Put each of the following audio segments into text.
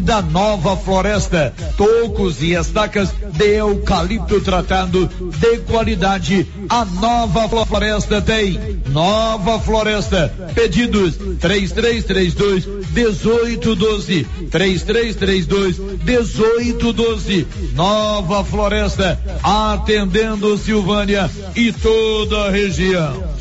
da Nova Floresta, tocos e estacas de eucalipto tratado de qualidade. A Nova Floresta tem. Nova Floresta. Pedidos 3332 1812. 3332 1812. Nova Floresta. Atendendo Silvânia e toda a região.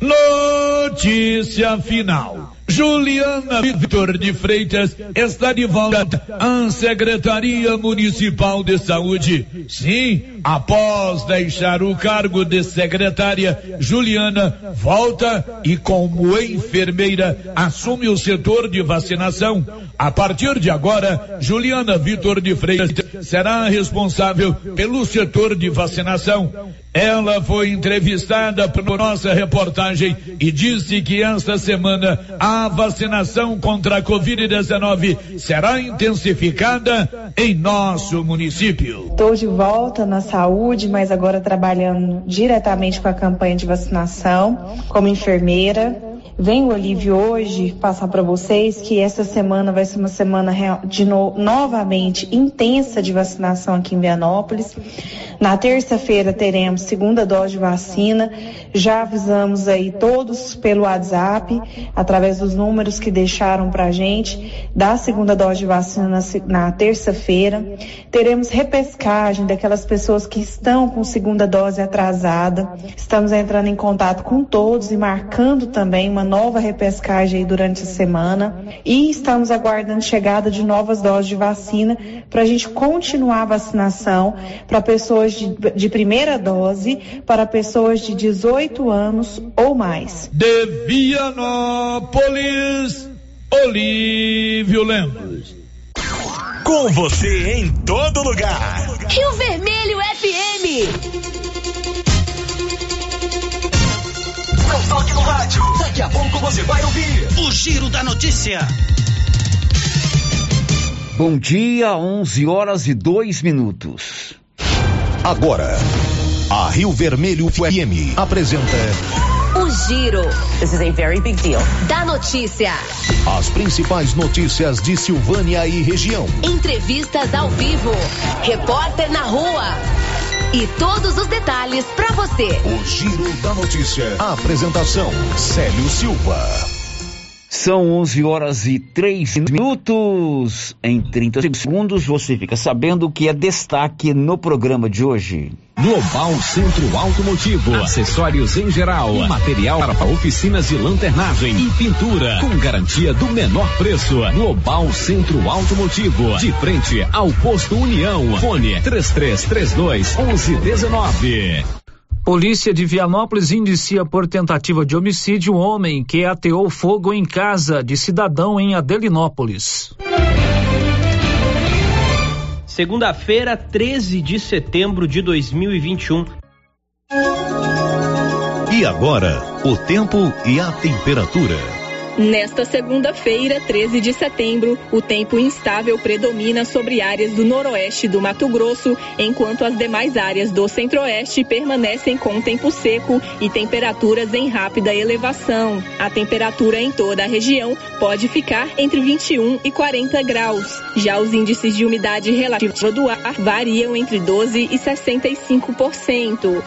Notícia final. Juliana Vitor de Freitas está de volta à Secretaria Municipal de Saúde. Sim, após deixar o cargo de secretária, Juliana volta e como enfermeira assume o setor de vacinação. A partir de agora, Juliana Vitor de Freitas será responsável pelo setor de vacinação. Ela foi entrevistada por nossa reportagem e disse que esta semana a vacinação contra a Covid-19 será intensificada em nosso município. Estou de volta na saúde, mas agora trabalhando diretamente com a campanha de vacinação como enfermeira. Vem o Olívio hoje passar para vocês que essa semana vai ser uma semana de no, novamente intensa de vacinação aqui em Vianópolis. Na terça-feira teremos segunda dose de vacina. Já avisamos aí todos pelo WhatsApp, através dos números que deixaram para a gente, da segunda dose de vacina na, na terça-feira. Teremos repescagem daquelas pessoas que estão com segunda dose atrasada. Estamos entrando em contato com todos e marcando também uma nova repescagem aí durante a semana e estamos aguardando chegada de novas doses de vacina para a gente continuar a vacinação para pessoas de, de primeira dose, para pessoas de 18 anos ou mais. De Vianópolis, Olívio Lemos. Com você em todo lugar. Rio Vermelho FM. Toque no rádio. Daqui a pouco você vai ouvir o Giro da Notícia. Bom dia, 11 horas e 2 minutos. Agora, a Rio Vermelho FM apresenta. O Giro. This is a very big deal. Da notícia. As principais notícias de Silvânia e região. Entrevistas ao vivo. Repórter na rua. E todos os detalhes para você. O Giro da Notícia. A apresentação: Célio Silva. São 11 horas e 3 minutos. Em 30 segundos você fica sabendo o que é destaque no programa de hoje. Global Centro Automotivo, acessórios em geral, material para oficinas de lanternagem e pintura, com garantia do menor preço. Global Centro Automotivo, de frente ao posto União. Fone 3332 1119. Polícia de Vianópolis indicia por tentativa de homicídio um homem que ateou fogo em casa de cidadão em Adelinópolis. Segunda-feira, 13 de setembro de 2021. E agora, o tempo e a temperatura. Nesta segunda-feira, 13 de setembro, o tempo instável predomina sobre áreas do noroeste do Mato Grosso, enquanto as demais áreas do centro-oeste permanecem com tempo seco e temperaturas em rápida elevação. A temperatura em toda a região pode ficar entre 21 e 40 graus. Já os índices de umidade relativa do ar variam entre 12 e 65%.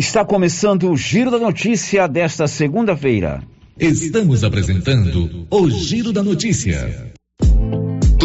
Está começando o Giro da Notícia desta segunda-feira. Estamos apresentando o Giro da Notícia.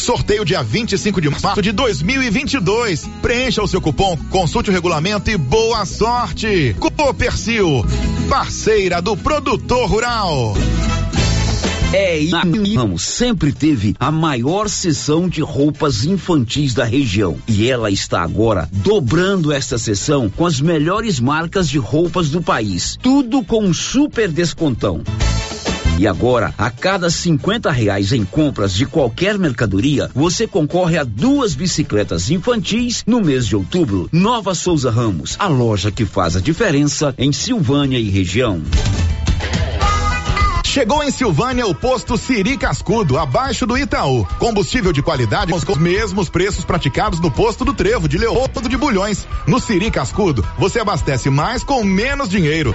Sorteio dia 25 de março de 2022. Preencha o seu cupom, consulte o regulamento e boa sorte. Copercil, parceira do produtor rural. É, e a Ramos sempre teve a maior seção de roupas infantis da região. E ela está agora dobrando esta seção com as melhores marcas de roupas do país. Tudo com super descontão. E agora, a cada 50 reais em compras de qualquer mercadoria, você concorre a duas bicicletas infantis no mês de outubro. Nova Souza Ramos, a loja que faz a diferença em Silvânia e região. Chegou em Silvânia o posto Siri Cascudo, abaixo do Itaú. Combustível de qualidade com os mesmos preços praticados no posto do Trevo de Leopoldo de Bulhões. No Siri Cascudo, você abastece mais com menos dinheiro.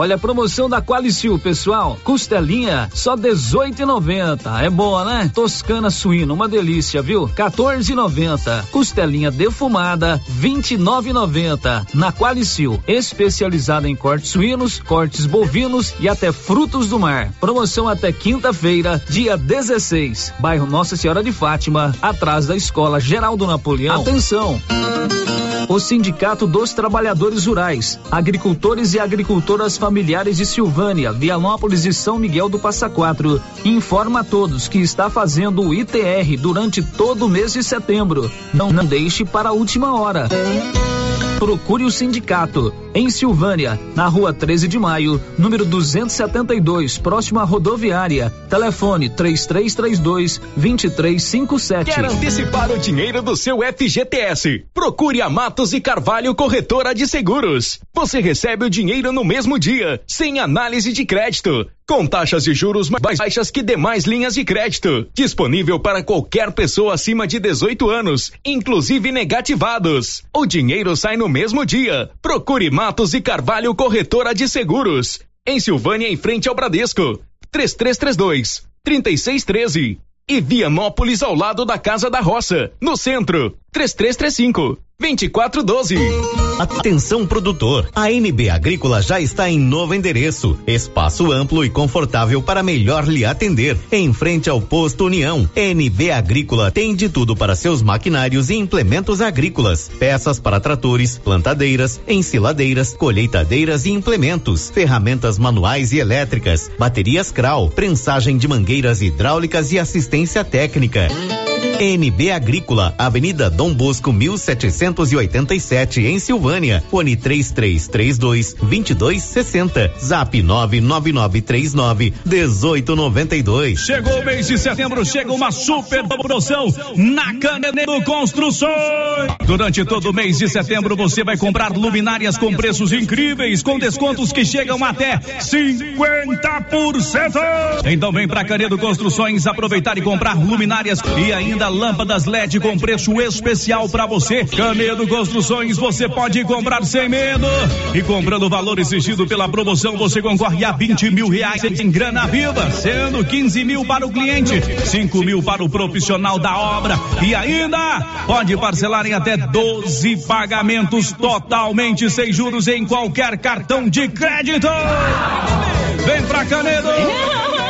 Olha a promoção da Qualicil, pessoal. Costelinha só 18,90. É boa, né? Toscana suína, uma delícia, viu? 14,90. Costelinha defumada 29,90. Na Qualicil, especializada em cortes suínos, cortes bovinos e até frutos do mar. Promoção até quinta-feira, dia 16. Bairro Nossa Senhora de Fátima, atrás da Escola Geraldo Napoleão. Atenção! O Sindicato dos Trabalhadores Rurais, Agricultores e Agricultoras Familiares de Silvânia, Vianópolis e São Miguel do Passa Quatro informa a todos que está fazendo o ITR durante todo o mês de setembro. Não, não deixe para a última hora. Procure o sindicato em Silvânia, na rua 13 de maio, número 272, próximo à rodoviária. Telefone 3332 2357. Quer antecipar o dinheiro do seu FGTS? Procure a Matos e Carvalho Corretora de Seguros. Você recebe o dinheiro no mesmo dia, sem análise de crédito com taxas de juros mais baixas que demais linhas de crédito. Disponível para qualquer pessoa acima de 18 anos, inclusive negativados. O dinheiro sai no mesmo dia. Procure Matos e Carvalho Corretora de Seguros. Em Silvânia, em frente ao Bradesco. 3332 3613. E Vianópolis ao lado da Casa da Roça, no centro. 3335 2412. Atenção produtor, a NB Agrícola já está em novo endereço, espaço amplo e confortável para melhor lhe atender, em frente ao posto União. NB Agrícola tem de tudo para seus maquinários e implementos agrícolas, peças para tratores, plantadeiras, ensiladeiras, colheitadeiras e implementos, ferramentas manuais e elétricas, baterias Kral, prensagem de mangueiras hidráulicas e assistência técnica. NB Agrícola, Avenida Dom Bosco 1787 em Silvânia. Fone 3332 2260. Zap 99939 1892. Chegou o mês de setembro, chega uma super promoção na Canedo Construções. Durante todo o mês de setembro você vai comprar luminárias com preços incríveis, com descontos que chegam até 50%. Então vem pra Canedo Construções aproveitar e comprar luminárias e ainda lâmpadas LED com preço especial para você. Canedo Construções, você pode comprar sem medo. E comprando o valor exigido pela promoção, você concorre a 20 mil reais em grana viva, sendo 15 mil para o cliente, 5 mil para o profissional da obra. E ainda pode parcelar em até 12 pagamentos totalmente sem juros em qualquer cartão de crédito. Vem pra Canedo!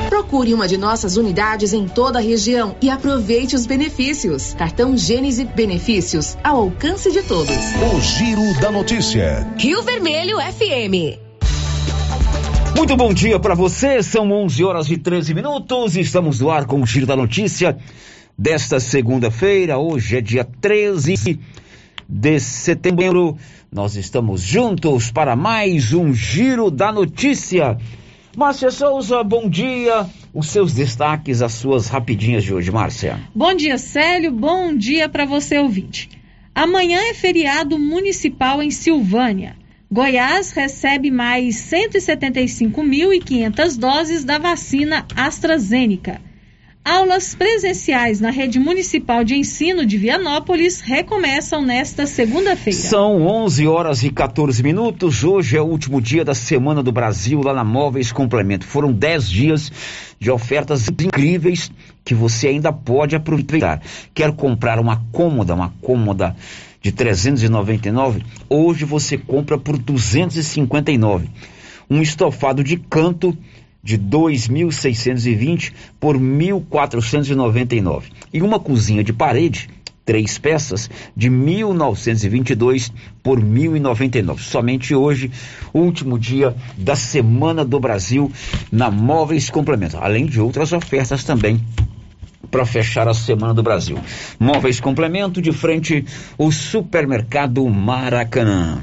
Procure uma de nossas unidades em toda a região e aproveite os benefícios. Cartão Gênese Benefícios ao alcance de todos. O Giro da Notícia. Rio Vermelho FM. Muito bom dia para você. São 11 horas e 13 minutos. Estamos no ar com o Giro da Notícia desta segunda-feira. Hoje é dia 13 de setembro. Nós estamos juntos para mais um Giro da Notícia. Márcia Souza, bom dia. Os seus destaques, as suas rapidinhas de hoje, Márcia. Bom dia, Célio. Bom dia para você, ouvinte. Amanhã é feriado municipal em Silvânia. Goiás recebe mais 175.500 doses da vacina AstraZeneca. Aulas presenciais na rede municipal de ensino de Vianópolis recomeçam nesta segunda-feira. São 11 horas e 14 minutos. Hoje é o último dia da Semana do Brasil lá na Móveis Complemento. Foram 10 dias de ofertas incríveis que você ainda pode aproveitar. Quer comprar uma cômoda, uma cômoda de 399? Hoje você compra por 259. Um estofado de canto de 2.620 por 1.499 e uma cozinha de parede três peças de 1.922 por 1.099. Somente hoje, último dia da Semana do Brasil na Móveis Complemento, além de outras ofertas também para fechar a Semana do Brasil. Móveis Complemento de frente o Supermercado Maracanã.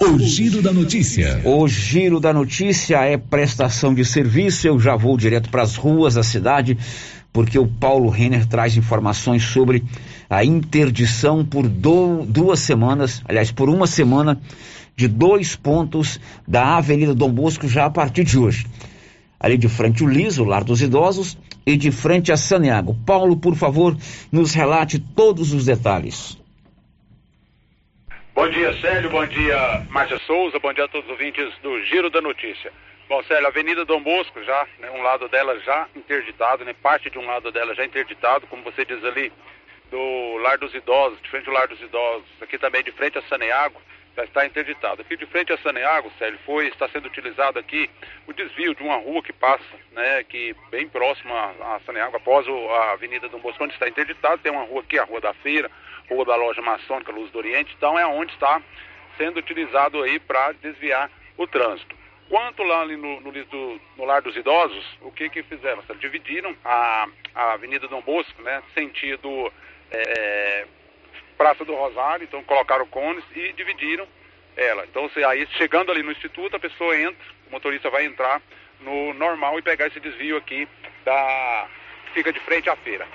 O Giro da Notícia. O Giro da Notícia é prestação de serviço. Eu já vou direto para as ruas da cidade porque o Paulo Renner traz informações sobre a interdição por do, duas semanas, aliás, por uma semana, de dois pontos da Avenida Dom Bosco já a partir de hoje. Ali de frente o Liso, o Lar dos Idosos, e de frente a Saneago. Paulo, por favor, nos relate todos os detalhes. Bom dia, Célio. Bom dia, Márcia Souza. Bom dia a todos os ouvintes do Giro da Notícia. Bom, Célio, a Avenida Dom Bosco já, né, um lado dela já interditado, né, parte de um lado dela já interditado, como você diz ali, do Lar dos Idosos, de frente ao Lar dos Idosos, aqui também de frente a Saneago, já está interditado. Aqui de frente a Saneago, Célio, foi, está sendo utilizado aqui o desvio de uma rua que passa, né, que bem próxima a Saneago, após o, a Avenida Dom Bosco, onde está interditado, tem uma rua aqui, a Rua da Feira, Rua da Loja Maçônica Luz do Oriente, então é onde está sendo utilizado aí para desviar o trânsito. Quanto lá ali no, no, no, Lar dos Idosos, o que que fizeram? Dividiram a, a Avenida Dom Bosco, né, sentido é, Praça do Rosário, então colocaram cones e dividiram ela. Então, você, aí chegando ali no instituto, a pessoa entra, o motorista vai entrar no normal e pegar esse desvio aqui da fica de frente à feira.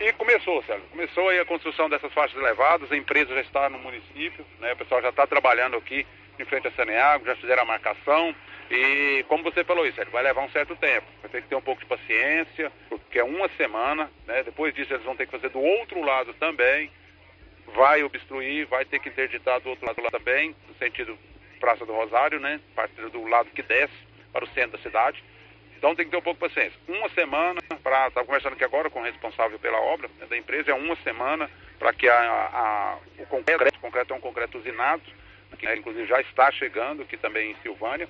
E começou, Sérgio, começou aí a construção dessas faixas elevadas, a empresa já está no município, né, o pessoal já está trabalhando aqui em frente a Saneago, já fizeram a marcação. E como você falou isso, Sérgio, vai levar um certo tempo, vai ter que ter um pouco de paciência, porque é uma semana, né, depois disso eles vão ter que fazer do outro lado também, vai obstruir, vai ter que interditar do outro lado também, no sentido Praça do Rosário, né, partindo do lado que desce para o centro da cidade. Então tem que ter um pouco de paciência. Uma semana para. Estava conversando aqui agora com o responsável pela obra né, da empresa, é uma semana para que a, a, o concreto, o concreto é um concreto usinado, que né, inclusive já está chegando aqui também em Silvânia.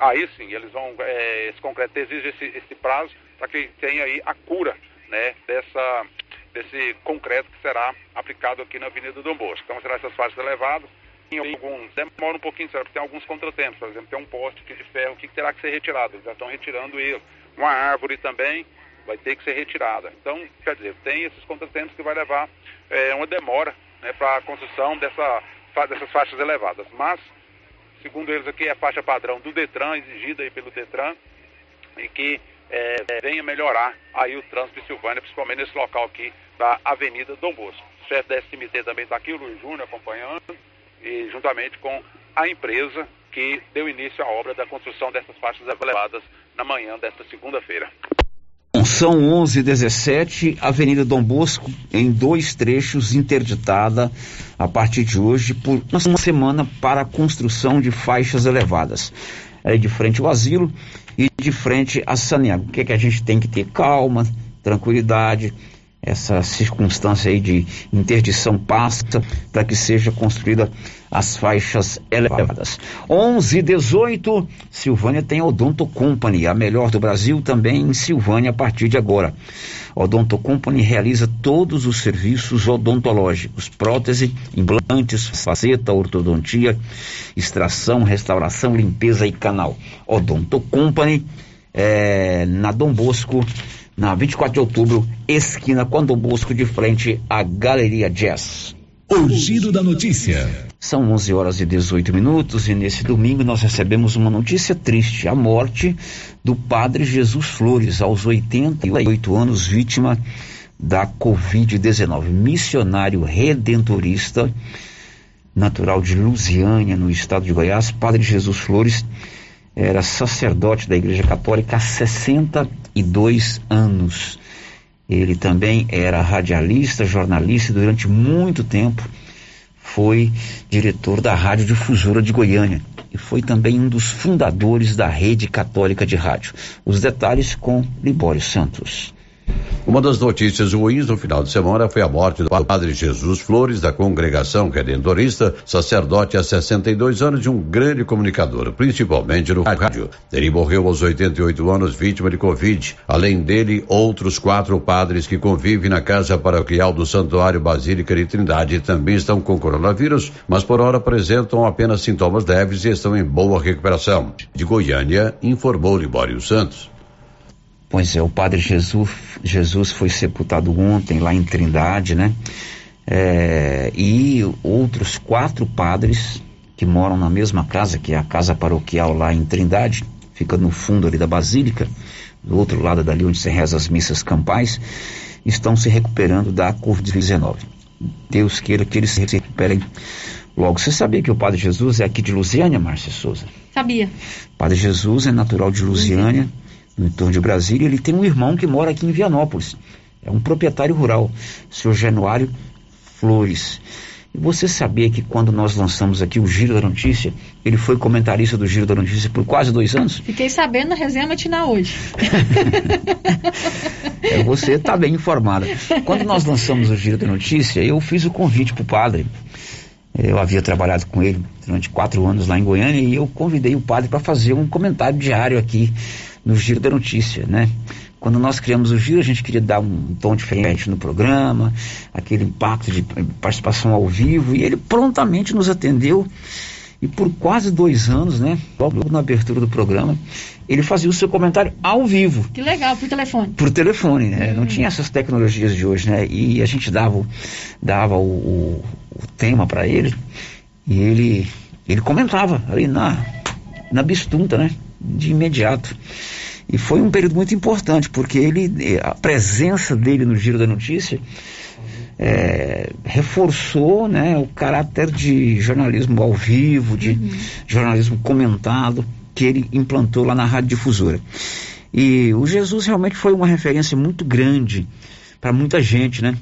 Aí sim, eles vão. É, esse concreto exige esse, esse prazo para que tenha aí a cura né, dessa, desse concreto que será aplicado aqui na Avenida Dom Bosco. Então será essas faixas elevadas tem alguns, demora um pouquinho, porque tem alguns contratempos, por exemplo, tem um poste de ferro que terá que ser retirado, eles já estão retirando ele. Uma árvore também vai ter que ser retirada. Então, quer dizer, tem esses contratempos que vai levar é, uma demora né, para a construção dessa, dessas faixas elevadas. Mas, segundo eles aqui, é a faixa padrão do Detran, exigida aí pelo Detran, e que é, venha melhorar aí o trânsito de Silvânia, principalmente nesse local aqui da Avenida Dom Bosco. O chefe da SMT também está aqui, o Luiz Júnior, acompanhando e juntamente com a empresa que deu início à obra da construção dessas faixas elevadas na manhã desta segunda-feira. São 11 h 17 Avenida Dom Bosco, em dois trechos, interditada a partir de hoje por uma semana para a construção de faixas elevadas. É de frente ao asilo e de frente a Saneago. O que, é que a gente tem que ter? Calma, tranquilidade, essa circunstância aí de interdição passa para que seja construída as faixas elevadas. 11 e 18, Silvânia tem Odonto Company, a melhor do Brasil também em Silvânia a partir de agora. Odonto Company realiza todos os serviços odontológicos, prótese, implantes, faceta, ortodontia, extração, restauração, limpeza e canal. Odonto Company, é, na Dom Bosco, na 24 de outubro, esquina Dom Bosco, de frente à Galeria Jazz. O giro da notícia. São 11 horas e 18 minutos e nesse domingo nós recebemos uma notícia triste: a morte do padre Jesus Flores, aos 88 anos, vítima da Covid-19. Missionário redentorista, natural de Lusiânia, no estado de Goiás, Padre Jesus Flores era sacerdote da Igreja Católica há 62 anos. Ele também era radialista, jornalista e durante muito tempo foi diretor da Rádio Difusora de Goiânia e foi também um dos fundadores da Rede Católica de Rádio. Os detalhes com Libório Santos. Uma das notícias ruins no final de semana foi a morte do padre Jesus Flores, da congregação redentorista, sacerdote há 62 anos de um grande comunicador, principalmente no rádio. Ele morreu aos 88 anos, vítima de Covid. Além dele, outros quatro padres que convivem na casa paroquial do Santuário Basílica de Trindade também estão com coronavírus, mas por hora apresentam apenas sintomas leves e estão em boa recuperação. De Goiânia, informou Libório Santos. Pois é, o Padre Jesus, Jesus foi sepultado ontem lá em Trindade, né? É, e outros quatro padres que moram na mesma casa, que é a casa paroquial lá em Trindade, fica no fundo ali da Basílica, do outro lado dali onde se reza as missas campais, estão se recuperando da Covid-19. Deus queira que eles se recuperem logo. Você sabia que o Padre Jesus é aqui de Lusiânia, Márcia Souza? Sabia. Padre Jesus é natural de Lusiânia, no entorno de Brasília. Ele tem um irmão que mora aqui em Vianópolis. É um proprietário rural, o senhor Januário Flores. E você sabia que quando nós lançamos aqui o Giro da Notícia, ele foi comentarista do Giro da Notícia por quase dois anos? Fiquei sabendo na resenha matinal hoje. é, você está bem informada. Quando nós lançamos o Giro da Notícia, eu fiz o convite para o padre. Eu havia trabalhado com ele durante quatro anos lá em Goiânia e eu convidei o padre para fazer um comentário diário aqui no Giro da Notícia, né? Quando nós criamos o Giro, a gente queria dar um tom diferente no programa, aquele impacto de participação ao vivo, e ele prontamente nos atendeu. E por quase dois anos, né? Logo na abertura do programa, ele fazia o seu comentário ao vivo. Que legal, por telefone. Por telefone, né? Hum. Não tinha essas tecnologias de hoje, né? E a gente dava, dava o, o, o tema para ele, e ele, ele comentava ali na, na bistunta, né? De imediato. E foi um período muito importante, porque ele, a presença dele no Giro da Notícia é, reforçou né, o caráter de jornalismo ao vivo, de uhum. jornalismo comentado, que ele implantou lá na Rádio Difusora. E o Jesus realmente foi uma referência muito grande para muita gente, né?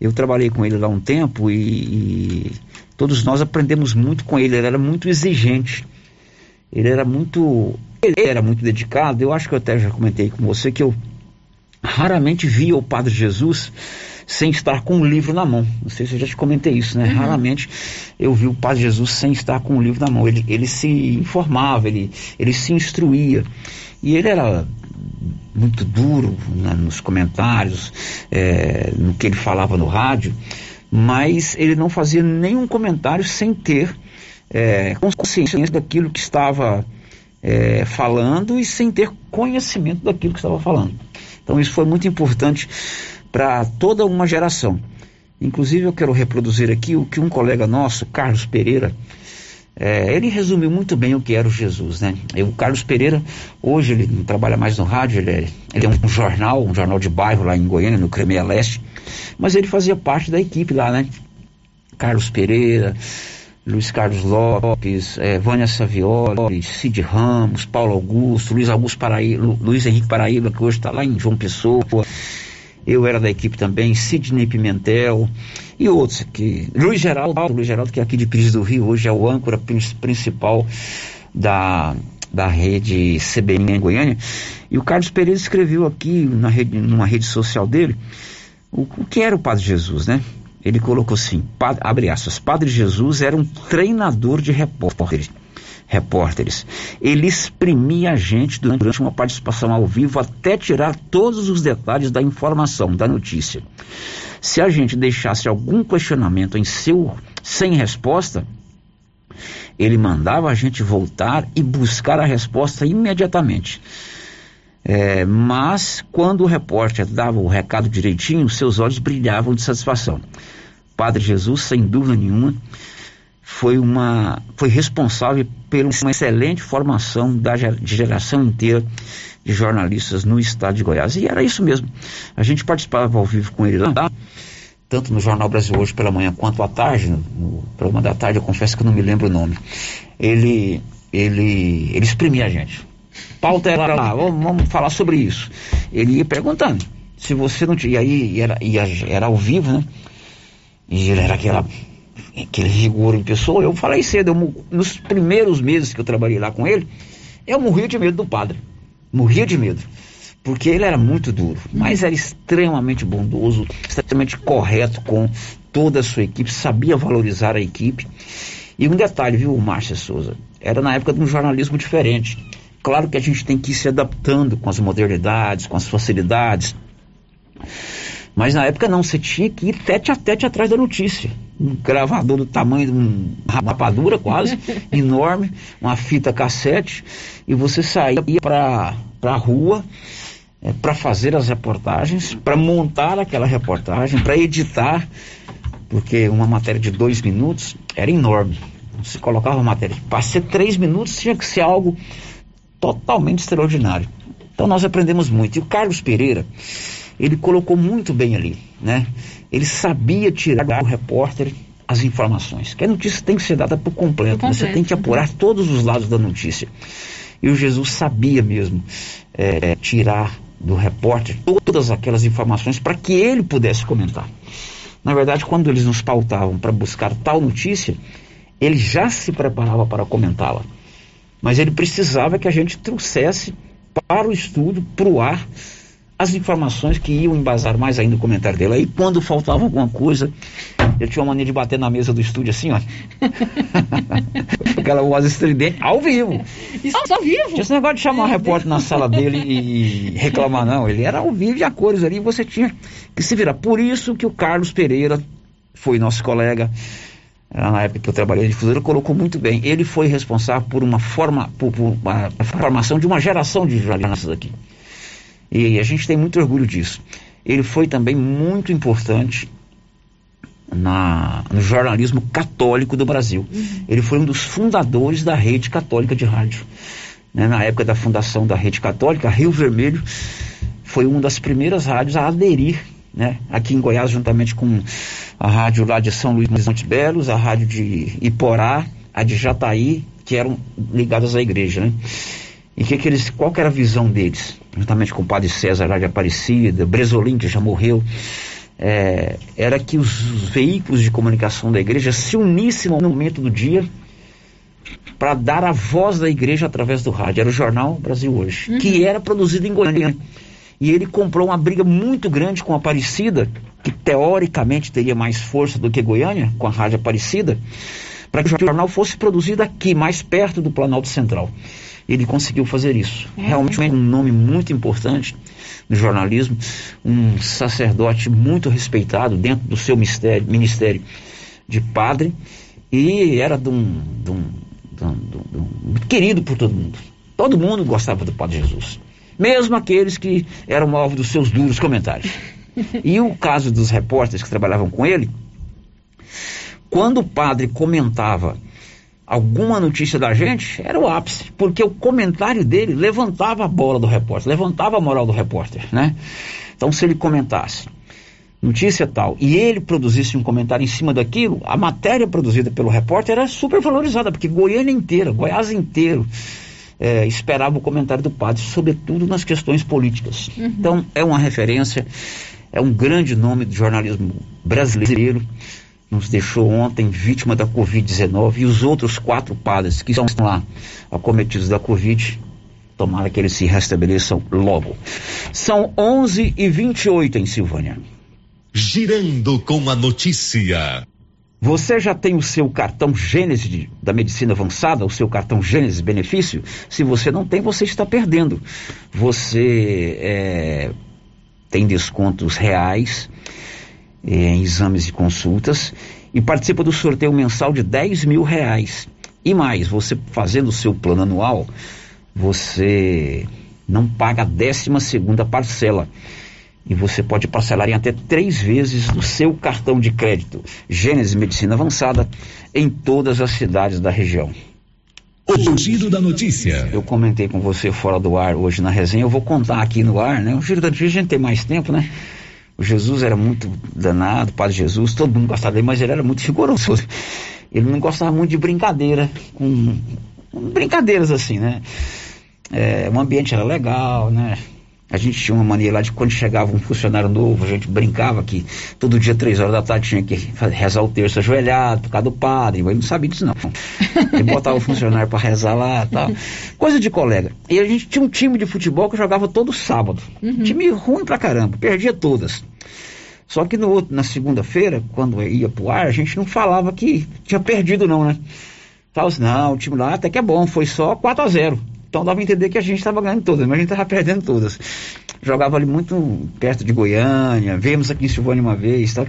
Eu trabalhei com ele lá um tempo e, e, todos nós aprendemos muito com ele. Ele era muito exigente. Ele era muito ele era muito dedicado, eu acho que eu até já comentei com você que eu raramente via o Padre Jesus sem estar com um livro na mão. Não sei se eu já te comentei isso, né? Uhum. Raramente eu vi o Padre Jesus sem estar com um livro na mão. Ele, ele se informava, ele, ele se instruía. E ele era muito duro né, nos comentários, é, no que ele falava no rádio, mas ele não fazia nenhum comentário sem ter é, consciência daquilo que estava é, falando e sem ter conhecimento daquilo que estava falando. Então isso foi muito importante para toda uma geração. Inclusive eu quero reproduzir aqui o que um colega nosso, Carlos Pereira, é, ele resumiu muito bem o que era o Jesus, né? E o Carlos Pereira, hoje ele não trabalha mais no rádio, ele é, ele é um jornal, um jornal de bairro lá em Goiânia, no Cremeia Leste, mas ele fazia parte da equipe lá, né? Carlos Pereira, Luiz Carlos Lopes, é, Vânia Savioli, Cid Ramos, Paulo Augusto, Luiz Augusto Paraíba, Luiz Henrique Paraíba, que hoje está lá em João Pessoa. Eu era da equipe também, Sidney Pimentel e outros que. Luiz Geraldo, Luiz Geraldo, que é aqui de Pires do Rio, hoje é o âncora principal da, da rede CBN em Goiânia. E o Carlos Pereira escreveu aqui na rede, numa rede social dele o, o que era o Padre Jesus, né? Ele colocou assim, abre aspas, Padre Jesus era um treinador de repórteres. repórteres. Ele exprimia a gente durante uma participação ao vivo até tirar todos os detalhes da informação, da notícia. Se a gente deixasse algum questionamento em seu sem resposta, ele mandava a gente voltar e buscar a resposta imediatamente. É, mas quando o repórter dava o recado direitinho, seus olhos brilhavam de satisfação. Padre Jesus, sem dúvida nenhuma, foi uma foi responsável por uma excelente formação da de geração inteira de jornalistas no estado de Goiás. E era isso mesmo. A gente participava ao vivo com ele lá, tanto no Jornal Brasil hoje pela manhã quanto à tarde, no, no programa da tarde, eu confesso que eu não me lembro o nome. Ele ele ele exprimia a gente pauta era lá, vamos, vamos falar sobre isso. Ele ia perguntando. Se você não tinha. E aí era, era ao vivo, né? E era aquela, aquele rigor em pessoa. Eu falei cedo, eu, nos primeiros meses que eu trabalhei lá com ele, eu morria de medo do padre. Morria de medo. Porque ele era muito duro, mas era extremamente bondoso, extremamente correto com toda a sua equipe, sabia valorizar a equipe. E um detalhe, viu, Márcia Souza? Era na época de um jornalismo diferente. Claro que a gente tem que ir se adaptando com as modernidades, com as facilidades. Mas na época não, você tinha que ir tete a tete atrás da notícia. Um gravador do tamanho de uma rapadura quase, enorme, uma fita cassete, e você saía para a rua é, para fazer as reportagens, para montar aquela reportagem, para editar, porque uma matéria de dois minutos era enorme. Você colocava a matéria, para ser três minutos tinha que ser algo totalmente extraordinário. Então nós aprendemos muito. E o Carlos Pereira, ele colocou muito bem ali, né? Ele sabia tirar do repórter as informações. Que a notícia tem que ser dada por completo. Por completo. Você tem que apurar todos os lados da notícia. E o Jesus sabia mesmo é, tirar do repórter todas aquelas informações para que ele pudesse comentar. Na verdade, quando eles nos pautavam para buscar tal notícia, ele já se preparava para comentá-la. Mas ele precisava que a gente trouxesse para o estúdio, para o ar, as informações que iam embasar mais ainda o comentário dele. Aí quando faltava alguma coisa, eu tinha uma mania de bater na mesa do estúdio assim, ó. Aquela voz estridente, ao vivo. Isso ao vivo? Tinha esse negócio de chamar um repórter na sala dele e reclamar, não. Ele era ao vivo e a cores ali, você tinha que se virar. Por isso que o Carlos Pereira foi nosso colega na época que eu trabalhei de difusora, colocou muito bem. Ele foi responsável por uma forma, por, por uma formação de uma geração de jornalistas aqui. E a gente tem muito orgulho disso. Ele foi também muito importante na, no jornalismo católico do Brasil. Uhum. Ele foi um dos fundadores da rede católica de rádio. Né, na época da fundação da rede católica, Rio Vermelho foi uma das primeiras rádios a aderir, né, aqui em Goiás, juntamente com a rádio lá de São Luís dos Montes Belos, a rádio de Iporá, a de Jataí, que eram ligadas à igreja. Né? E que, que eles, qual que era a visão deles? Juntamente com o padre César lá de Aparecida, Bresolim, que já morreu, é, era que os, os, veículos de comunicação da igreja se unissem no momento do dia para dar a voz da igreja através do rádio. Era o jornal Brasil Hoje, uhum. que era produzido em Goiânia. E ele comprou uma briga muito grande com a Aparecida, que teoricamente teria mais força do que Goiânia, com a Rádio Aparecida, para que o jornal fosse produzido aqui, mais perto do Planalto Central ele conseguiu fazer isso. É. Realmente um nome muito importante no jornalismo, um sacerdote muito respeitado dentro do seu ministério, ministério de padre e era de um, de um, de um, de um querido por todo mundo. Todo mundo gostava do Padre Jesus, mesmo aqueles que eram alvo dos seus duros comentários. E o caso dos repórteres que trabalhavam com ele, quando o padre comentava alguma notícia da gente, era o ápice, porque o comentário dele levantava a bola do repórter, levantava a moral do repórter, né? Então, se ele comentasse notícia tal e ele produzisse um comentário em cima daquilo, a matéria produzida pelo repórter era super valorizada, porque Goiânia inteira, Goiás inteiro é, esperava o comentário do padre, sobretudo nas questões políticas. Uhum. Então, é uma referência, é um grande nome do jornalismo brasileiro nos deixou ontem vítima da Covid-19 e os outros quatro padres que estão lá acometidos da Covid, tomara que eles se restabeleçam logo. São 11 e 28 em Silvânia. Girando com a notícia. Você já tem o seu cartão Gênesis da medicina avançada, o seu cartão Gênesis benefício? Se você não tem, você está perdendo. Você é, tem descontos reais em exames e consultas e participa do sorteio mensal de 10 mil reais. E mais, você fazendo o seu plano anual, você não paga a décima segunda parcela. E você pode parcelar em até três vezes do seu cartão de crédito. Gênesis Medicina Avançada em todas as cidades da região. O giro da notícia. Eu comentei com você fora do ar hoje na resenha. Eu vou contar aqui no ar, né? O giro da notícia a gente tem mais tempo, né? O Jesus era muito danado, o Padre Jesus, todo mundo gostava dele, mas ele era muito rigoroso. Ele não gostava muito de brincadeira, com, com brincadeiras assim, né? É, o ambiente era legal, né? A gente tinha uma mania lá de quando chegava um funcionário novo, a gente brincava que todo dia, três horas da tarde, tinha que rezar o terço ajoelhado por causa do padre. Ele não sabia disso, não. Ele botava o funcionário para rezar lá tal. Coisa de colega. E a gente tinha um time de futebol que jogava todo sábado. Uhum. Time ruim pra caramba, perdia todas. Só que no, na segunda-feira, quando ia pro ar, a gente não falava que tinha perdido, não, né? Falava assim, não, o time lá até que é bom, foi só 4 a 0 então dava a entender que a gente estava ganhando todas, mas a gente estava perdendo todas. Jogava ali muito perto de Goiânia, vemos aqui em Silvânia uma vez, tá?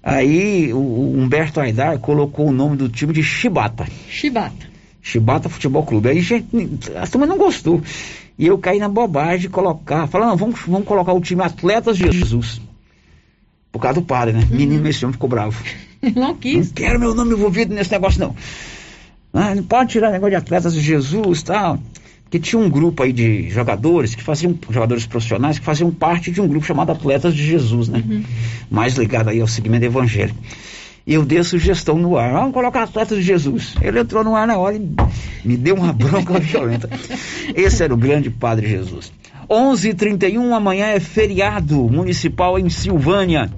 Aí o, o Humberto Aidar colocou o nome do time de Chibata. Chibata. Chibata Futebol Clube. Aí gente, a turma não gostou. E eu caí na bobagem de colocar, falando, não, vamos, vamos colocar o time Atletas de Jesus. Por causa do padre, né? Uhum. Menino, esse homem ficou bravo. Não quis. Não quero meu nome envolvido nesse negócio, não. Ah, não pode tirar negócio de atletas de Jesus e tal. que tinha um grupo aí de jogadores que faziam, jogadores profissionais que faziam parte de um grupo chamado Atletas de Jesus, né? Uhum. Mais ligado aí ao segmento evangélico. E eu dei a sugestão no ar, vamos colocar Atletas de Jesus. Ele entrou no ar na hora e me deu uma bronca violenta. Esse era o grande Padre Jesus. 11:31 amanhã é feriado municipal em Silvânia.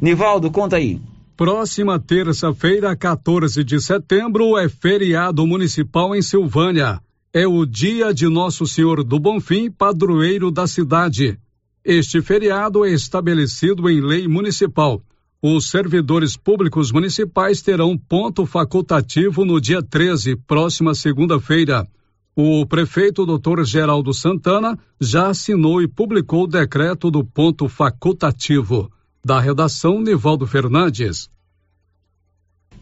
Nivaldo, conta aí. Próxima terça-feira, 14 de setembro, é feriado municipal em Silvânia. É o dia de Nosso Senhor do Bonfim, padroeiro da cidade. Este feriado é estabelecido em lei municipal. Os servidores públicos municipais terão ponto facultativo no dia 13, próxima segunda-feira. O prefeito Dr. Geraldo Santana já assinou e publicou o decreto do ponto facultativo. Da redação, Nivaldo Fernandes.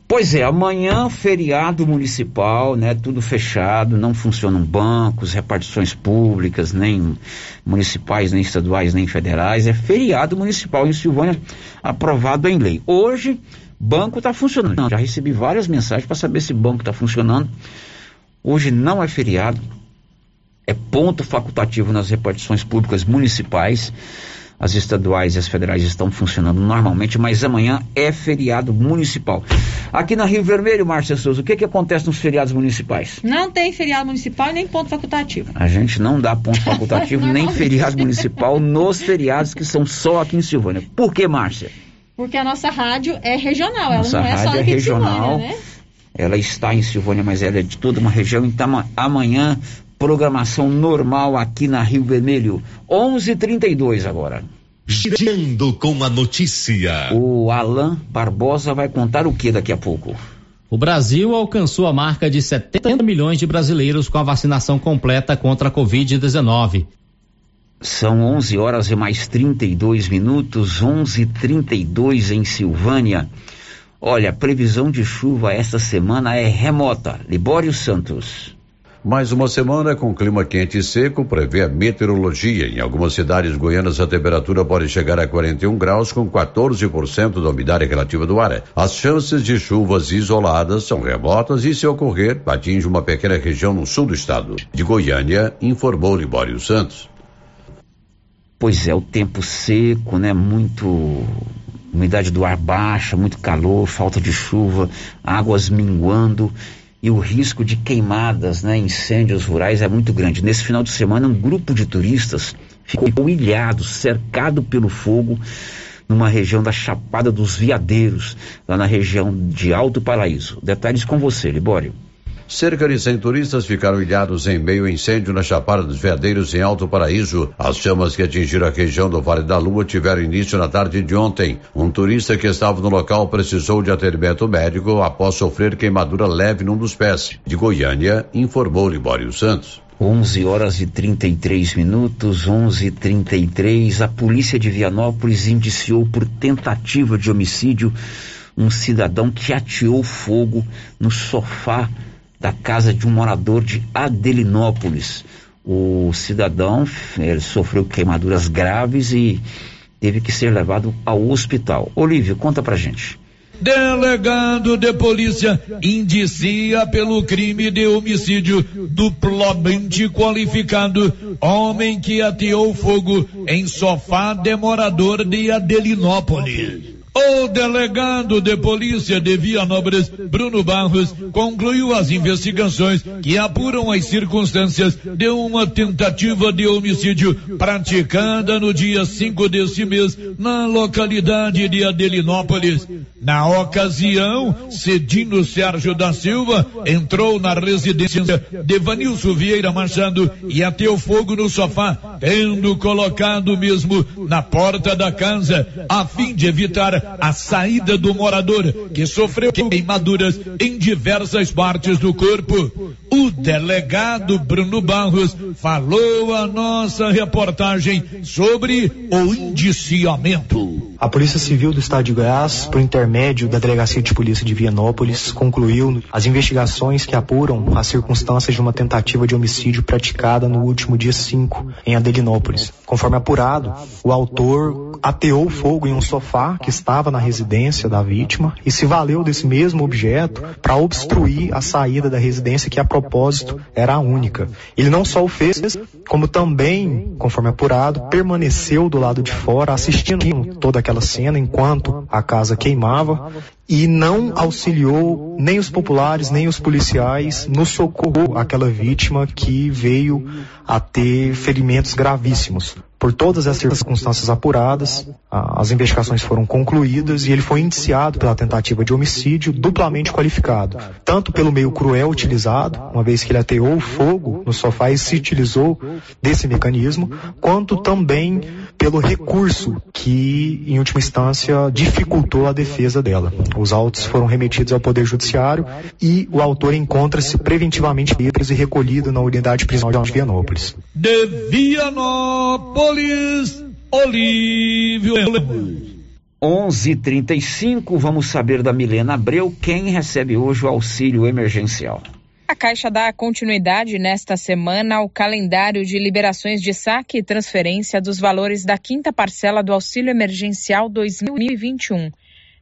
Pois é, amanhã feriado municipal, né? Tudo fechado, não funcionam bancos, repartições públicas, nem municipais, nem estaduais, nem federais. É feriado municipal em Silvânia, aprovado em lei. Hoje, banco está funcionando. Já recebi várias mensagens para saber se banco está funcionando. Hoje não é feriado, é ponto facultativo nas repartições públicas municipais. As estaduais e as federais estão funcionando normalmente, mas amanhã é feriado municipal. Aqui na Rio Vermelho, Márcia Souza, o que, que acontece nos feriados municipais? Não tem feriado municipal e nem ponto facultativo. A gente não dá ponto facultativo nem feriado municipal nos feriados que são só aqui em Silvânia. Por que, Márcia? Porque a nossa rádio é regional, nossa ela não é só daqui é regional. de Silvânia, né? Ela está em Silvânia, mas ela é de toda uma região. Então, amanhã, programação normal aqui na Rio Vermelho. 11:32 agora. Girando com a notícia. O Alain Barbosa vai contar o que daqui a pouco? O Brasil alcançou a marca de 70 milhões de brasileiros com a vacinação completa contra a Covid-19. São 11 horas e mais 32 minutos, 11:32 em Silvânia. Olha, a previsão de chuva esta semana é remota. Libório Santos. Mais uma semana com clima quente e seco, prevê a meteorologia. Em algumas cidades goianas, a temperatura pode chegar a 41 graus, com 14% da umidade relativa do ar. As chances de chuvas isoladas são remotas e, se ocorrer, atinge uma pequena região no sul do estado. De Goiânia, informou Libório Santos. Pois é, o tempo seco, né? Muito umidade do ar baixa, muito calor, falta de chuva, águas minguando e o risco de queimadas, né, incêndios rurais é muito grande. Nesse final de semana, um grupo de turistas ficou ilhado, cercado pelo fogo, numa região da Chapada dos Veadeiros, lá na região de Alto Paraíso. Detalhes com você, Libório. Cerca de 100 turistas ficaram ilhados em meio a incêndio na Chapada dos Veadeiros, em Alto Paraíso. As chamas que atingiram a região do Vale da Lua tiveram início na tarde de ontem. Um turista que estava no local precisou de atendimento médico após sofrer queimadura leve num dos pés. De Goiânia, informou Libório Santos. 11 horas e 33 minutos, 11:33. A polícia de Vianópolis indiciou por tentativa de homicídio um cidadão que ateou fogo no sofá da casa de um morador de Adelinópolis. O cidadão sofreu queimaduras graves e teve que ser levado ao hospital. Olívio, conta pra gente. Delegado de polícia indicia pelo crime de homicídio duplamente qualificado homem que ateou fogo em sofá de morador de Adelinópolis. O delegado de polícia de Vianópolis, Bruno Barros, concluiu as investigações que apuram as circunstâncias de uma tentativa de homicídio praticada no dia 5 deste mês na localidade de Adelinópolis. Na ocasião, Cedino Sérgio da Silva entrou na residência de Vanilson Vieira Machado e ateu fogo no sofá, tendo colocado mesmo na porta da casa, a fim de evitar a saída do morador, que sofreu queimaduras em diversas partes do corpo. O delegado Bruno Barros falou a nossa reportagem sobre o indiciamento. A Polícia Civil do Estado de Goiás, por intermédio da Delegacia de Polícia de Vianópolis, concluiu as investigações que apuram as circunstâncias de uma tentativa de homicídio praticada no último dia 5 em Adelinópolis. Conforme apurado, o autor ateou fogo em um sofá que estava na residência da vítima e se valeu desse mesmo objeto para obstruir a saída da residência que a propósito era a única. Ele não só o fez, como também, conforme apurado, permaneceu do lado de fora assistindo toda aquela cena enquanto a casa queimava e não auxiliou nem os populares nem os policiais no socorro àquela vítima que veio a ter ferimentos gravíssimos. Por todas essas circunstâncias apuradas, as investigações foram concluídas e ele foi indiciado pela tentativa de homicídio duplamente qualificado, tanto pelo meio cruel utilizado, uma vez que ele ateou fogo no sofá e se utilizou desse mecanismo, quanto também pelo recurso que, em última instância, dificultou a defesa dela. Os autos foram remetidos ao Poder Judiciário e o autor encontra-se preventivamente preso e recolhido na unidade prisional de Vianópolis. De Vianópolis, Olívio Lemos. 11:35 vamos saber da Milena Abreu quem recebe hoje o auxílio emergencial. A Caixa dá continuidade nesta semana ao calendário de liberações de saque e transferência dos valores da quinta parcela do Auxílio Emergencial 2021.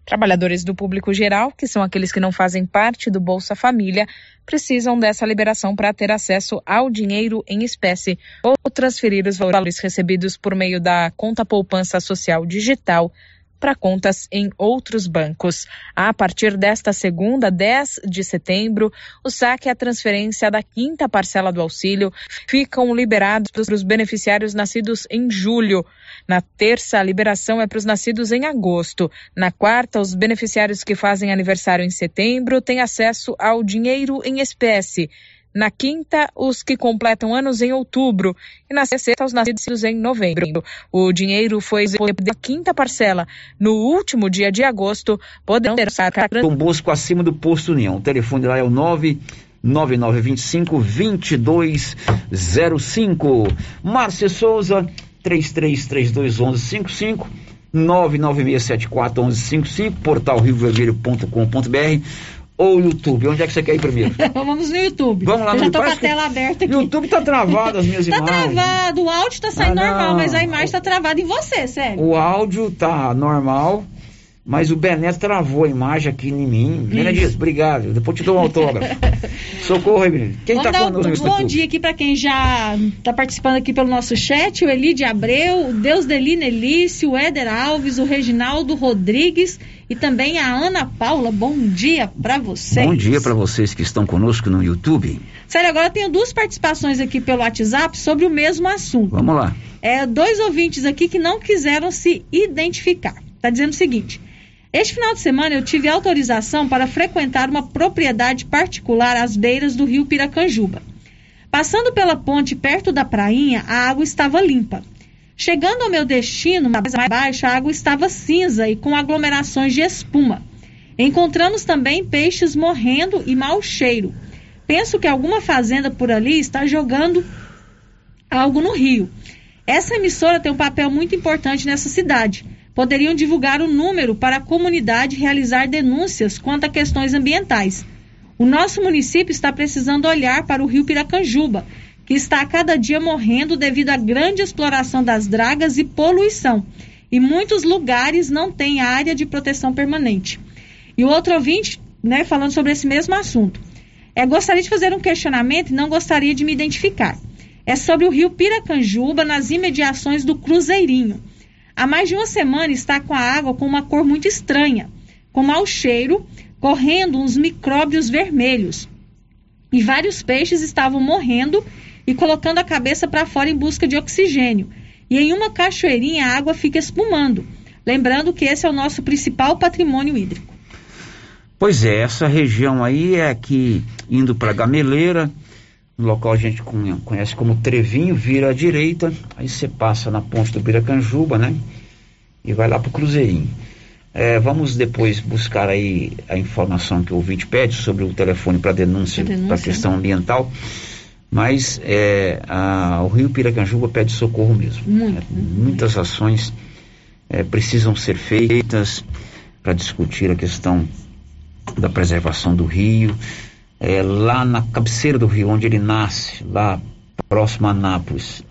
Trabalhadores do público geral, que são aqueles que não fazem parte do Bolsa Família, precisam dessa liberação para ter acesso ao dinheiro em espécie ou transferir os valores recebidos por meio da conta poupança social digital para contas em outros bancos. A partir desta segunda, 10 de setembro, o saque e a transferência da quinta parcela do auxílio ficam liberados para os beneficiários nascidos em julho. Na terça, a liberação é para os nascidos em agosto. Na quarta, os beneficiários que fazem aniversário em setembro têm acesso ao dinheiro em espécie. Na quinta, os que completam anos em outubro. E na sexta, os nascidos em novembro. O dinheiro foi da quinta parcela. No último dia de agosto, poderão ter. Dom Bosco acima do posto União. O telefone lá é o 9. 9925 2205. Márcia Souza, 33321155. 99674 1155, portal riovermelho.com.br ou YouTube? Onde é que você quer ir primeiro? Vamos no YouTube. Vamos lá Eu no já tô com a YouTube. tela aberta aqui. O YouTube tá travado as minhas Tá imagens. travado, o áudio tá saindo Ah, normal, mas a imagem tá travada em você, sério. O áudio tá normal, mas o Beneto travou a imagem aqui em mim. Dias, obrigado. Depois te dou um autógrafo. Socorro aí, menino. Quem Vamos tá falando um bom YouTube? dia aqui para quem já tá participando aqui pelo nosso chat, o Elide Abreu, o Deus Delina Elício, o Éder Alves, o Reginaldo Rodrigues e também a Ana Paula. Bom dia para vocês. Bom dia para vocês que estão conosco no YouTube. Sério, agora eu tenho duas participações aqui pelo WhatsApp sobre o mesmo assunto. Vamos lá. É, dois ouvintes aqui que não quiseram se identificar. Tá dizendo o seguinte: este final de semana eu tive autorização para frequentar uma propriedade particular às beiras do rio Piracanjuba. Passando pela ponte perto da prainha, a água estava limpa. Chegando ao meu destino, mais abaixo, a água estava cinza e com aglomerações de espuma. Encontramos também peixes morrendo e mau cheiro. Penso que alguma fazenda por ali está jogando algo no rio. Essa emissora tem um papel muito importante nessa cidade. Poderiam divulgar o número para a comunidade realizar denúncias quanto a questões ambientais. O nosso município está precisando olhar para o rio Piracanjuba, que está a cada dia morrendo devido à grande exploração das dragas e poluição. E muitos lugares não têm área de proteção permanente. E o outro ouvinte, né, falando sobre esse mesmo assunto. É, gostaria de fazer um questionamento e não gostaria de me identificar. É sobre o rio Piracanjuba, nas imediações do Cruzeirinho. Há mais de uma semana está com a água com uma cor muito estranha, com mau cheiro, correndo uns micróbios vermelhos. E vários peixes estavam morrendo e colocando a cabeça para fora em busca de oxigênio. E em uma cachoeirinha a água fica espumando. Lembrando que esse é o nosso principal patrimônio hídrico. Pois é, essa região aí é aqui indo para Gameleira, no local a gente conhe- conhece como Trevinho, vira à direita, aí você passa na ponte do Biracanjuba, né? E vai lá pro Cruzeirinho. É, vamos depois buscar aí a informação que o ouvinte pede sobre o telefone para denúncia, denúncia, para questão ambiental. Mas é, a- o Rio Piracanjuba pede socorro mesmo. Muito. É, muitas ações eh, precisam ser feitas para discutir a questão da preservação do rio. É, lá na cabeceira do rio, onde ele nasce, lá próximo a Nápoles,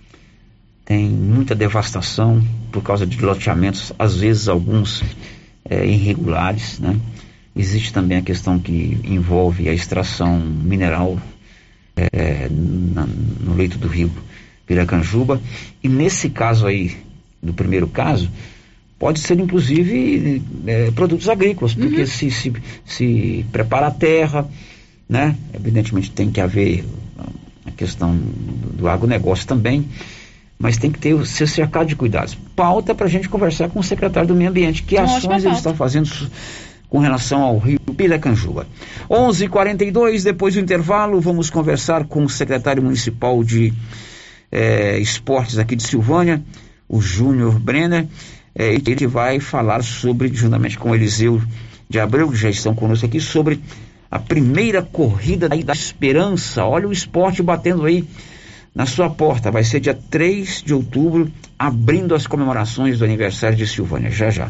tem muita devastação por causa de loteamentos, às vezes alguns é, irregulares, né? Existe também a questão que envolve a extração mineral é, na, no leito do rio Piracanjuba. E nesse caso aí, do primeiro caso, pode ser inclusive é, produtos agrícolas, porque uhum. se, se, se prepara a terra, né? Evidentemente tem que haver a questão do, do agronegócio também, mas tem que ter ser cercado de cuidados. Pauta para a gente conversar com o secretário do Meio Ambiente, que ações ele está fazendo com relação ao rio Piracanjuba. 11:42 depois do intervalo, vamos conversar com o secretário municipal de é, esportes aqui de Silvânia, o Júnior Brenner, é, ele vai falar sobre, juntamente com o Eliseu de Abreu, que já estão conosco aqui, sobre a primeira corrida da, da esperança. Olha o esporte batendo aí na sua porta. Vai ser dia 3 de outubro, abrindo as comemorações do aniversário de Silvânia. Já já.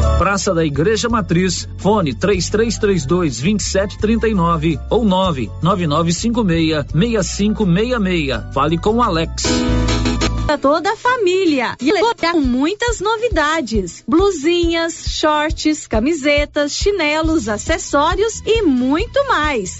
Praça da Igreja Matriz, fone 3332 2739 ou 99956 6566. Fale com Alex. Toda a família e com muitas novidades: blusinhas, shorts, camisetas, chinelos, acessórios e muito mais.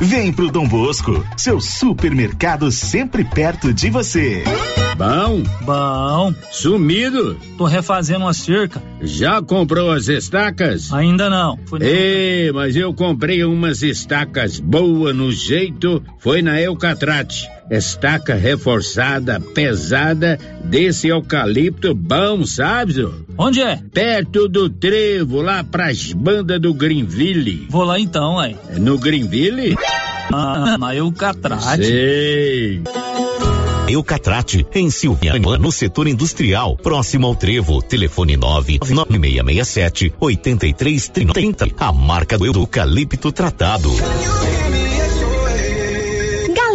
Vem pro Dom Bosco, seu supermercado sempre perto de você. Bom? Bom. Sumido? Tô refazendo uma cerca. Já comprou as estacas? Ainda não. Ei, mas eu comprei umas estacas boas no jeito, foi na Eucatrate. Estaca reforçada, pesada, desse eucalipto bom, sabe? Onde é? Perto do trevo, lá pras bandas do Greenville. Vou lá então, aí. No Greenville? Ah, na Eucatrate. Sei. Eucatrate, em Silvânia, no setor industrial, próximo ao Trevo. Telefone 99667 8330. A marca do eucalipto tratado.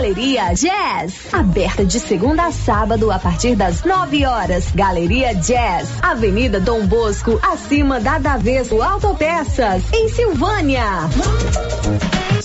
Galeria Jazz, aberta de segunda a sábado a partir das 9 horas. Galeria Jazz, Avenida Dom Bosco, acima da Daveso Autopeças, em Silvânia.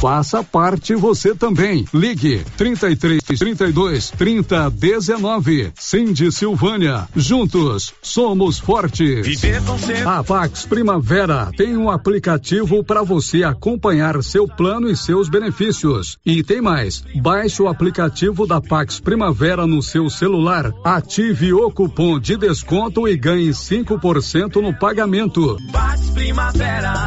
Faça parte você também. Ligue 33 32 30 19. Cindy Silvânia. Juntos somos fortes. A Pax Primavera tem um aplicativo para você acompanhar seu plano e seus benefícios. E tem mais. Baixe o aplicativo da Pax Primavera no seu celular. Ative o cupom de desconto e ganhe 5% no pagamento.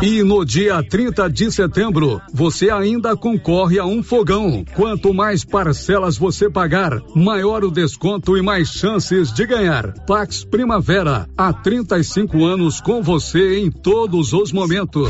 E no dia 30 de setembro, você ainda concorre a um fogão. Quanto mais parcelas você pagar, maior o desconto e mais chances de ganhar. Pax Primavera, há 35 anos com você em todos os momentos.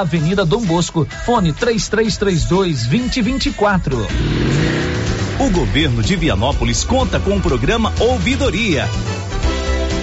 Avenida Dom Bosco, fone 3332 2024. O governo de Vianópolis conta com o programa Ouvidoria.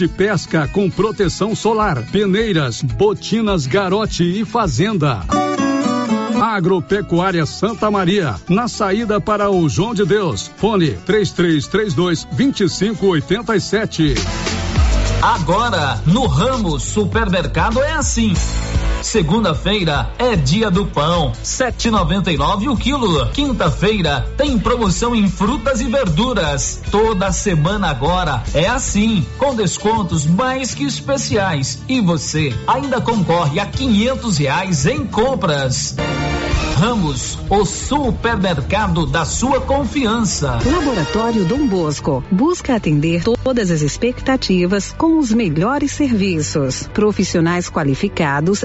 de pesca com proteção solar, peneiras, botinas garote e fazenda. Agropecuária Santa Maria, na saída para o João de Deus. Fone 3332 2587. Agora, no ramo supermercado é assim. Segunda-feira é dia do pão, 7,99 o quilo. Quinta-feira tem promoção em frutas e verduras. Toda semana agora é assim, com descontos mais que especiais. E você ainda concorre a quinhentos reais em compras. Ramos, o supermercado da sua confiança. Laboratório Dom Bosco busca atender todas as expectativas com os melhores serviços. Profissionais qualificados,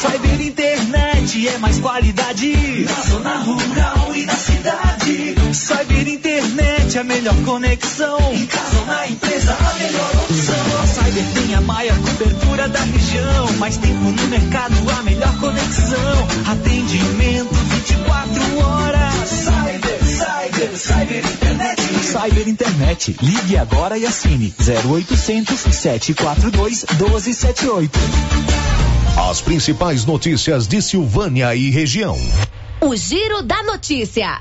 Cyber Internet é mais qualidade na zona rural e na cidade. Cyber Internet é a melhor conexão. Em casa ou na empresa, a melhor opção. A Cyber tem a maior cobertura da região. Mais tempo no mercado, a melhor conexão. Atendimento 24 horas. Cyber, Cyber, Cyber Internet. Cyber Internet. Ligue agora e assine 0800 742 1278. As principais notícias de Silvânia e região. O Giro da Notícia.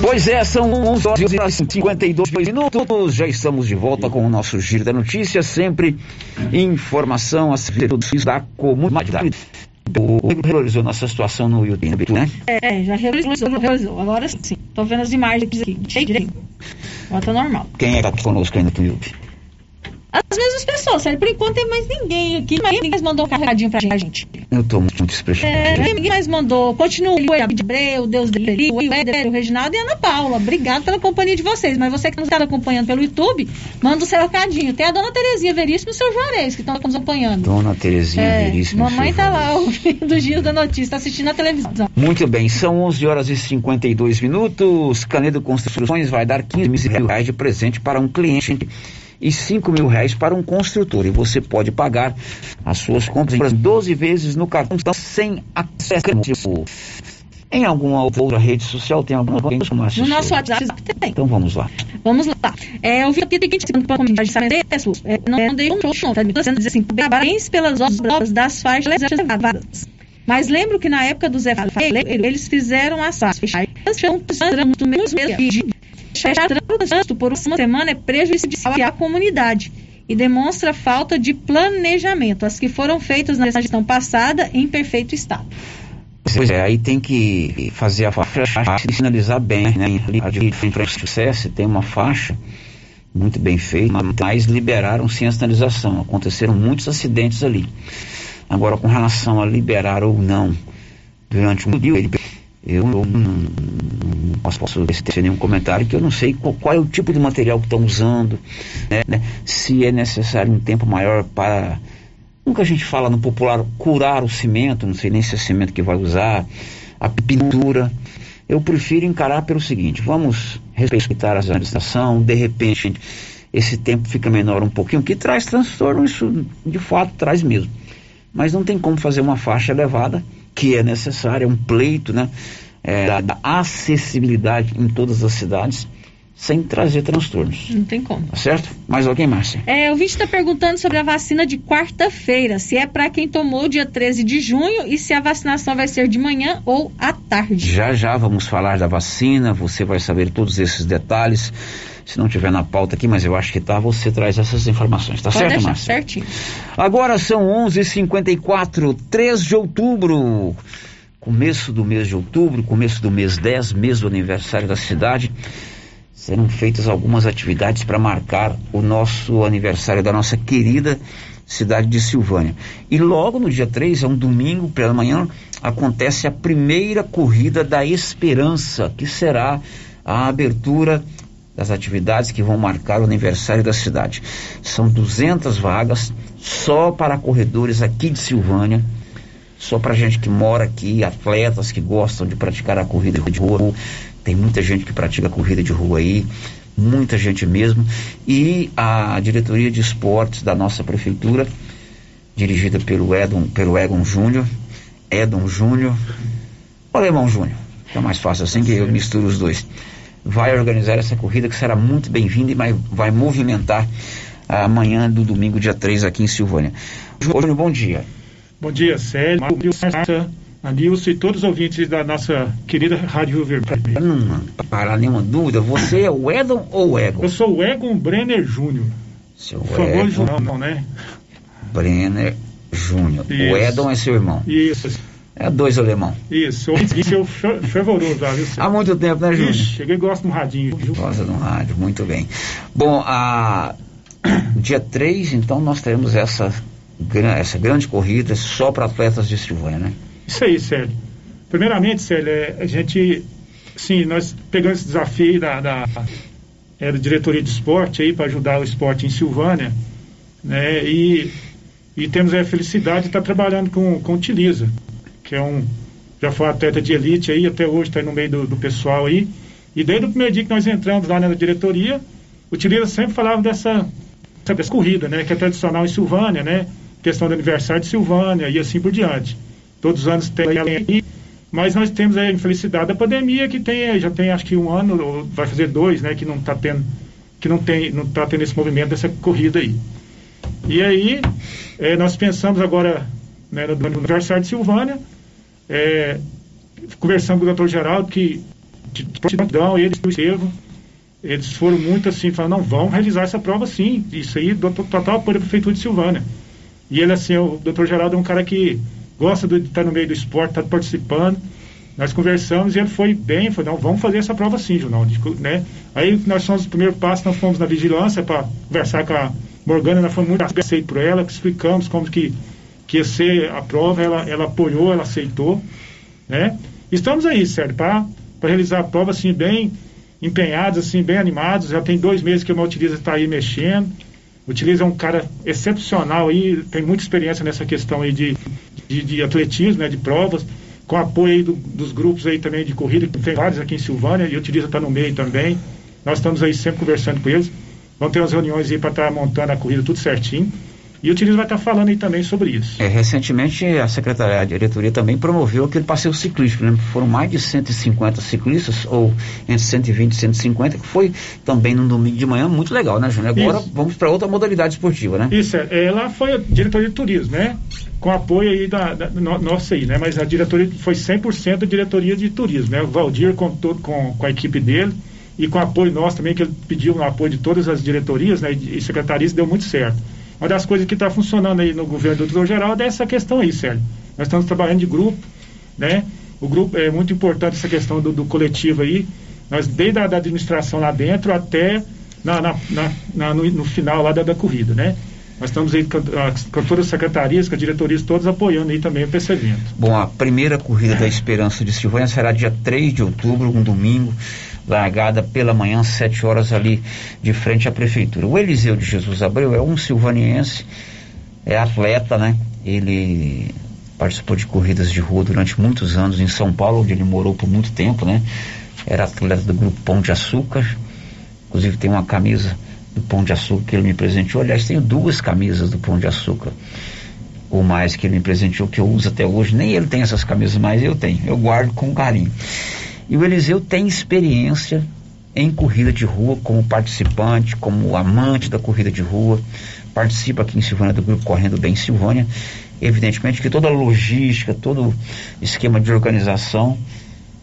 Pois é, são 11 horas e 52 minutos. Já estamos de volta com o nosso Giro da Notícia. Sempre informação a respeito da comunidade. Regularizou nossa situação no YouTube, né? É, já regularizou, regularizou. Agora sim. Tô vendo as imagens aqui. Direito. Agora tá normal. Quem é que tá conosco ainda no YouTube? As mesmas pessoas, sério. Por enquanto tem mais ninguém aqui. Ninguém mais mandou um carregadinho pra gente. Eu tô muito desprestigiado. É, ninguém mais mandou. Continua o Abreu, o Deus dele, o Éder, o Reginaldo e a Ana Paula. Obrigado pela companhia de vocês. Mas você que nos está acompanhando pelo YouTube, manda o seu recadinho. Tem a dona Terezinha Veríssimo e o seu Juarez que estão nos acompanhando. Dona Terezinha É, Veríssimo. mamãe tá lá ouvindo o Giro da Notícia, tá assistindo a televisão. Muito bem, são 11 horas e 52 minutos. Canedo Construções vai dar 15 mil reais de presente para um cliente e 5 mil reais para um construtor. E você pode pagar as suas compras em 12 vezes no cartão sem acesso. Em alguma outra rede social tem alguma coisa? No nosso WhatsApp tem. Então vamos lá. Vamos lá. É, eu vi aqui tem 20 segundos para comentar de acesso. É, não dei um show, tá? Estou sendo dizer assim, parabéns pelas obras das faixas reservadas. Mas lembro que na época do Zé Rafael, eles fizeram as faixas. Fecharam do mesmo vídeo. Fechar trânsito por uma semana é prejudicial à comunidade e demonstra falta de planejamento. As que foram feitas na gestão passada em perfeito estado. Pois é, aí tem que fazer a faixa e sinalizar bem, né? Ali de frente sucesso tem uma faixa muito bem feita, mas liberaram sem a sinalização. Aconteceram muitos acidentes ali. Agora, com relação a liberar ou não durante um dia, eu não, não, posso, ter nenhum comentário que eu não sei qual, qual é o tipo de material que estão usando, né, né? se é necessário um tempo maior para Nunca a gente fala no popular curar o cimento, não sei nem se é cimento que vai usar, a pintura. Eu prefiro encarar pelo seguinte: vamos respeitar as legislação, de repente esse tempo fica menor um pouquinho, que traz transtorno, isso de fato traz mesmo. Mas não tem como fazer uma faixa elevada, que é necessária, um pleito, né? É, da acessibilidade em todas as cidades, sem trazer transtornos. Não tem como. Tá certo? Mais alguém, Márcia? É, o vídeo está perguntando sobre a vacina de quarta-feira, se é para quem tomou dia 13 de junho e se a vacinação vai ser de manhã ou à tarde. Já já vamos falar da vacina, você vai saber todos esses detalhes. Se não tiver na pauta aqui, mas eu acho que tá, você traz essas informações, tá Pode certo, deixar, Márcia? certinho. Agora são 11:54, 3 de outubro. Começo do mês de outubro, começo do mês 10, mês do aniversário da cidade. Serão feitas algumas atividades para marcar o nosso aniversário da nossa querida cidade de Silvânia. E logo no dia 3, é um domingo pela manhã, acontece a primeira corrida da Esperança, que será a abertura das atividades que vão marcar o aniversário da cidade. São 200 vagas só para corredores aqui de Silvânia, só para gente que mora aqui, atletas que gostam de praticar a corrida de rua. Tem muita gente que pratica corrida de rua aí, muita gente mesmo. E a diretoria de esportes da nossa prefeitura, dirigida pelo Edon, pelo Egon Júnior, Edon Júnior, o Alemão Júnior, que é mais fácil assim que eu misturo os dois vai organizar essa corrida que será muito bem-vinda e vai, vai movimentar amanhã do domingo, dia 3, aqui em Silvânia. Júnior, bom dia. Bom dia, Sérgio, Marcia, Anilson e todos os ouvintes da nossa querida Rádio Rio Verde. Não parar nenhuma dúvida, você é o Edon ou o Egon? Eu sou o Egon Brenner Júnior. Seu famoso Egon João, né? Brenner Júnior. O. Edon é seu irmão. Isso, É dois alemão. isso. Isso é o fe- fervoroso lá, viu? Há muito tempo, né, Júnior? Ixi, cheguei e gosto do radinho. viu? Gosta do rádio, muito bem. Bom, a... dia 3, então, nós teremos essa, essa grande corrida só para atletas de Silvânia, né? Isso aí, Sérgio. Primeiramente, Sérgio, é, a gente, sim, nós pegamos esse desafio da, da, é, da diretoria de esporte aí para ajudar o esporte em Silvânia, né? E, e temos a felicidade de estar trabalhando com, com o Utiliza, que é um, já foi atleta de elite aí, até hoje está no meio do, do pessoal aí. E desde o primeiro dia que nós entramos lá na diretoria, o Utiliza sempre falava dessa, dessa corrida, né? Que é tradicional em Silvânia, né? Questão do aniversário de Silvânia e assim por diante. Todos os anos tem aí, mas nós temos a infelicidade da pandemia que tem, já tem acho que um ano, ou vai fazer dois, né? Que não está tendo, que não tem, não tá tendo esse movimento dessa corrida aí. E aí, eh, nós pensamos agora né, no aniversário de Silvânia, eh, conversando com o doutor Geraldo, que de prontidão, ele e o Estevam, eles foram muito assim, falando, não, vamos realizar essa prova sim, isso aí, total apoio da Prefeitura de Silvânia. E ele, assim, o doutor Geraldo é um cara que gosta de estar no meio do esporte, está participando. Nós conversamos e ele foi bem, falou, não, vamos fazer essa prova sim, Junão, né? Aí nós fomos, o primeiro passo, nós fomos na vigilância para conversar com a Morgana, nós fomos muito aceitos por ela, explicamos como que, que ser a prova, ela, ela apoiou, ela aceitou, né? Estamos aí, Sérgio, para realizar a prova, assim, bem empenhados, assim, bem animados, já tem dois meses que o Utiliza está aí mexendo, Utiliza é um cara excepcional aí, tem muita experiência nessa questão aí de, de, de atletismo, né, de provas, com apoio aí do- dos grupos aí também de corrida, que tem vários aqui em Silvânia, e Utiliza está no meio também. Nós estamos aí sempre conversando com eles. Vamos ter umas reuniões aí para estar montando a corrida tudo certinho. E o Utiliza vai estar falando aí também sobre isso. É, recentemente a secretaria, a diretoria também promoveu aquele passeio ciclístico, né? Foram mais de 150 ciclistas, ou entre 120 e 150, que foi também no domingo de manhã, muito legal, né, Júnior? Agora Isso. vamos para outra modalidade esportiva, né? Isso, é, ela foi a diretoria de turismo, né? Com apoio aí da, da no- nossa aí, né? Mas a diretoria foi 100% a diretoria de turismo, né? O Valdir com, com, com a equipe dele e com apoio nosso também, que ele pediu o apoio de todas as diretorias né? e, e secretarias, deu muito certo. Uma das coisas que está funcionando aí no governo do doutor Geraldo é essa questão aí, Sérgio. Nós estamos trabalhando de grupo, né? O grupo é muito importante essa questão do, do coletivo aí. Nós, desde a da administração lá dentro até na, na, na- no, no final lá da, da corrida, né? Nós estamos aí com, a- com todas as secretarias, com as diretorias todas apoiando aí também esse evento. Bom, a primeira corrida da Esperança de Silvânia será dia 3 de outubro, um domingo, largada pela manhã, 7 horas ali de frente à prefeitura. O Eliseu de Jesus Abreu é um silvaniense, é atleta, né? Ele participou de corridas de rua durante muitos anos em São Paulo, onde ele morou por muito tempo, né? Era atleta do grupo Pão de Açúcar, inclusive tem uma camisa do Pão de Açúcar que ele me presenteou. Aliás, tenho duas camisas do Pão de Açúcar ou mais que ele me presenteou, que eu uso até hoje. Nem ele tem essas camisas, mas eu tenho. Eu guardo com carinho. E o Eliseu tem experiência em corrida de rua como participante, como amante da corrida de rua. Participa aqui em Silvânia do grupo Correndo Bem Silvânia. Evidentemente que toda a logística, todo esquema de organização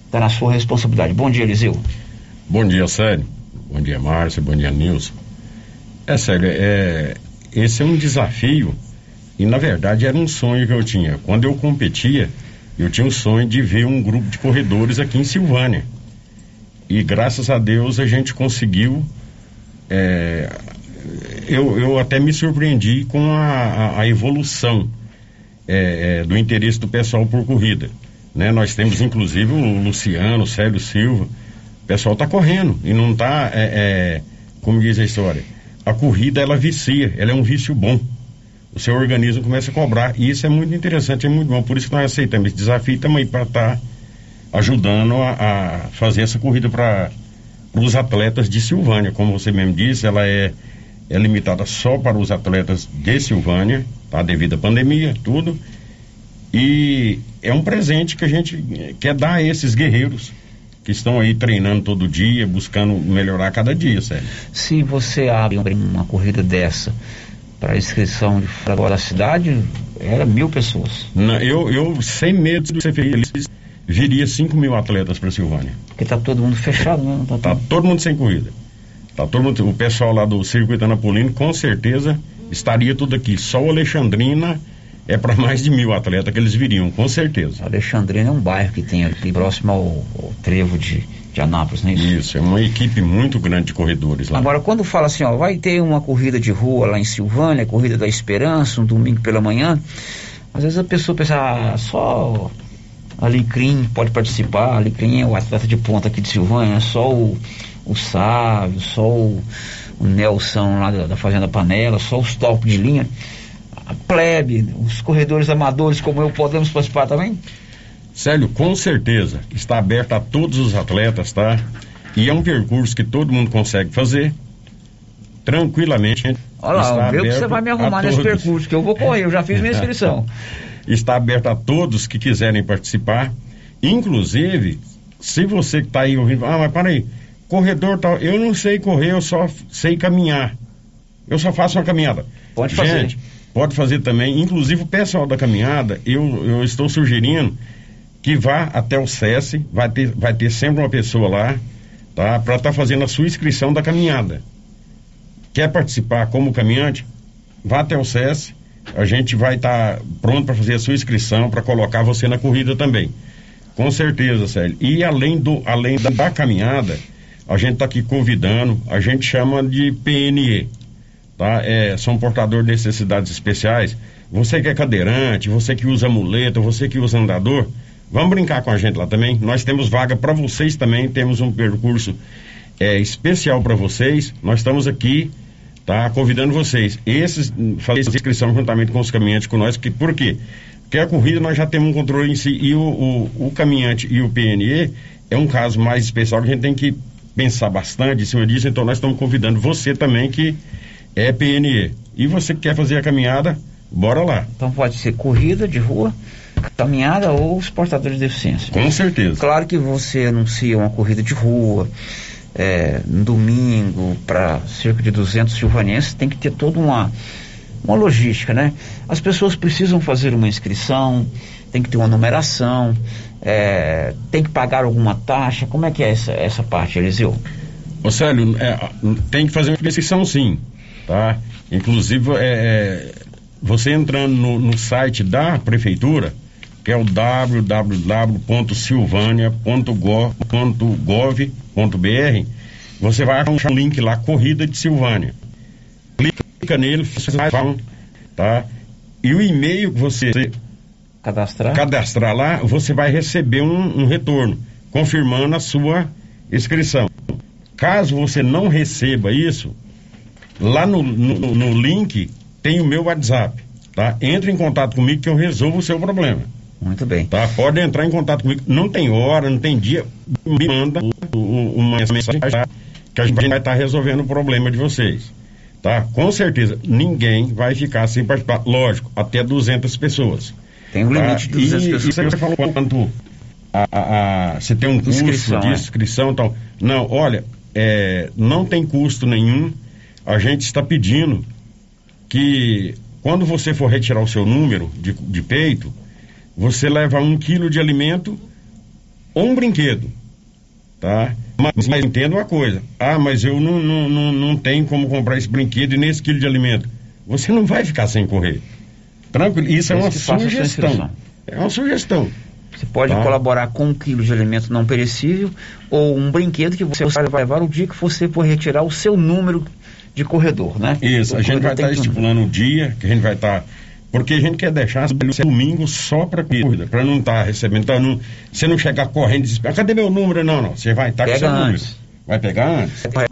está na sua responsabilidade. Bom dia, Eliseu. Bom dia, Sérgio. Bom dia, Márcia. Bom dia, Nilson. É, Sérgio, é, esse é um desafio e, na verdade, era um sonho que eu tinha. Quando eu competia, eu tinha o sonho de ver um grupo de corredores aqui em Silvânia. E, graças a Deus, a gente conseguiu. é, eu, eu até me surpreendi com a, a- a evolução é, é, do interesse do pessoal por corrida. Né? Nós temos inclusive o Luciano, o Célio Silva. O pessoal está correndo e não está, como diz a história, a corrida ela vicia, ela é um vício bom. O seu organismo começa a cobrar e isso é muito interessante, é muito bom. Por isso que nós aceitamos esse desafio também para estar ajudando a, a fazer essa corrida para os atletas de Silvânia. Como você mesmo disse, ela é, é limitada só para os atletas de Silvânia, tá? Devido à pandemia, tudo. E é um presente que a gente quer dar a esses guerreiros que estão aí treinando todo dia, buscando melhorar cada dia, sério. Se você abre uma corrida dessa para inscrição de fora da cidade, era mil pessoas. Não, eu, eu, sem medo de ser feliz, viria 5 mil atletas para Silvânia. Porque tá todo mundo fechado, né? Tá, tá todo mundo sem corrida. Tá todo mundo, o pessoal lá do Circuito Anapolino, com certeza, estaria tudo aqui. Só o Alexandrina é para mais de mil atletas que eles viriam, com certeza. Alexandrina é um bairro que tem aqui próximo ao, ao trevo de, de Anápolis, não é isso? Isso, é uma equipe muito grande de corredores lá. Agora, quando fala assim, ó, vai ter uma corrida de rua lá em Silvânia, corrida da Esperança, um domingo pela manhã, às vezes a pessoa pensa, ah, só Alecrim pode participar, Alecrim é o atleta de ponta aqui de Silvânia, só o, o Sávio, só o, o Nelson lá da, da Fazenda Panela, só os top de linha a plebe, os corredores amadores como eu, podemos participar também? Célio, com certeza. Está aberto a todos os atletas, tá? E é um percurso que todo mundo consegue fazer tranquilamente. Olha lá, vê que você vai me arrumar nesse percurso, que eu vou correr, eu já fiz minha inscrição. está aberto a todos que quiserem participar. Inclusive, se você que está aí ouvindo, ah, mas para aí, corredor tal, eu não sei correr, eu só sei caminhar. Eu só faço uma caminhada. Pode fazer. Gente, pode fazer também. Inclusive o pessoal da caminhada, eu, eu estou sugerindo que vá até o SESI, vai ter, vai ter sempre uma pessoa lá, tá? Para estar tá fazendo a sua inscrição da caminhada. Quer participar como caminhante? Vá até o SESI, a gente vai estar tá pronto para fazer a sua inscrição, para colocar você na corrida também. Com certeza, Célio. E além, do, além da, da caminhada, a gente está aqui convidando, a gente chama de PNE, tá? É, são portadores de necessidades especiais. Você que é cadeirante, você que usa muleta, você que usa andador, vamos brincar com a gente lá também. Nós temos vaga para vocês também, temos um percurso é, especial para vocês. Nós estamos aqui, tá? Convidando vocês. Esses, fazer inscrição juntamente com os caminhantes com nós, que, por quê? Porque a corrida nós já temos um controle em si e o, o, o caminhante e o PNE é um caso mais especial que a gente tem que pensar bastante em cima disso, então nós estamos convidando você também que é PNE. E você que quer fazer a caminhada, bora lá. Então pode ser corrida de rua, caminhada ou os portadores de deficiência. Com certeza. Claro que você anuncia uma corrida de rua, é, no domingo, para cerca de 200 silvanenses, tem que ter toda uma, uma logística, né? As pessoas precisam fazer uma inscrição, tem que ter uma numeração, é, tem que pagar alguma taxa. Como é que é essa, essa parte, Eliseu? Ô Célio, é, tem que fazer uma inscrição sim tá? Inclusive, é, é, você entrando no, no, site da prefeitura, que é o www.silvânia.gov.br, você vai achar um link lá, Corrida de Silvânia. Clica nele, você vai, tá? E o e-mail que você cadastrar, cadastrar lá, você vai receber um, um retorno, confirmando a sua inscrição. Caso você não receba isso, Lá no, no, no link tem o meu WhatsApp, tá? Entre em contato comigo que eu resolvo o seu problema. Muito bem. Tá? Pode entrar em contato comigo. Não tem hora, não tem dia. Me manda uma mensagem que a gente vai estar tá resolvendo o problema de vocês. Tá? Com certeza, ninguém vai ficar sem participar. Lógico, até 200 pessoas. Tem um tá? limite de 200 e, pessoas. E você falou quanto a, a, a, você tem um curso inscrição, de inscrição e tal. Não, olha, é, não tem custo nenhum a gente está pedindo que quando você for retirar o seu número de, de peito, você leva um quilo de alimento ou um brinquedo, tá? Mas, mas entenda uma coisa, ah, mas eu não, não, não, não tenho como comprar esse brinquedo e nesse quilo de alimento. Você não vai ficar sem correr. Tranquilo? Isso é uma sugestão. É uma sugestão. Você pode tá. colaborar com um quilo de alimento não perecível ou um brinquedo que você vai levar o dia que você for retirar o seu número de corredor, né? Isso, o a gente vai estar tá estipulando o dia que a gente vai estar. Porque a gente quer deixar domingo só para corrida, para não estar tá recebendo, tá, não, você não chegar correndo e dizer, ah, cadê meu número? Não, não, você vai estar tá com seu antes. número. Vai pegar antes? Vai,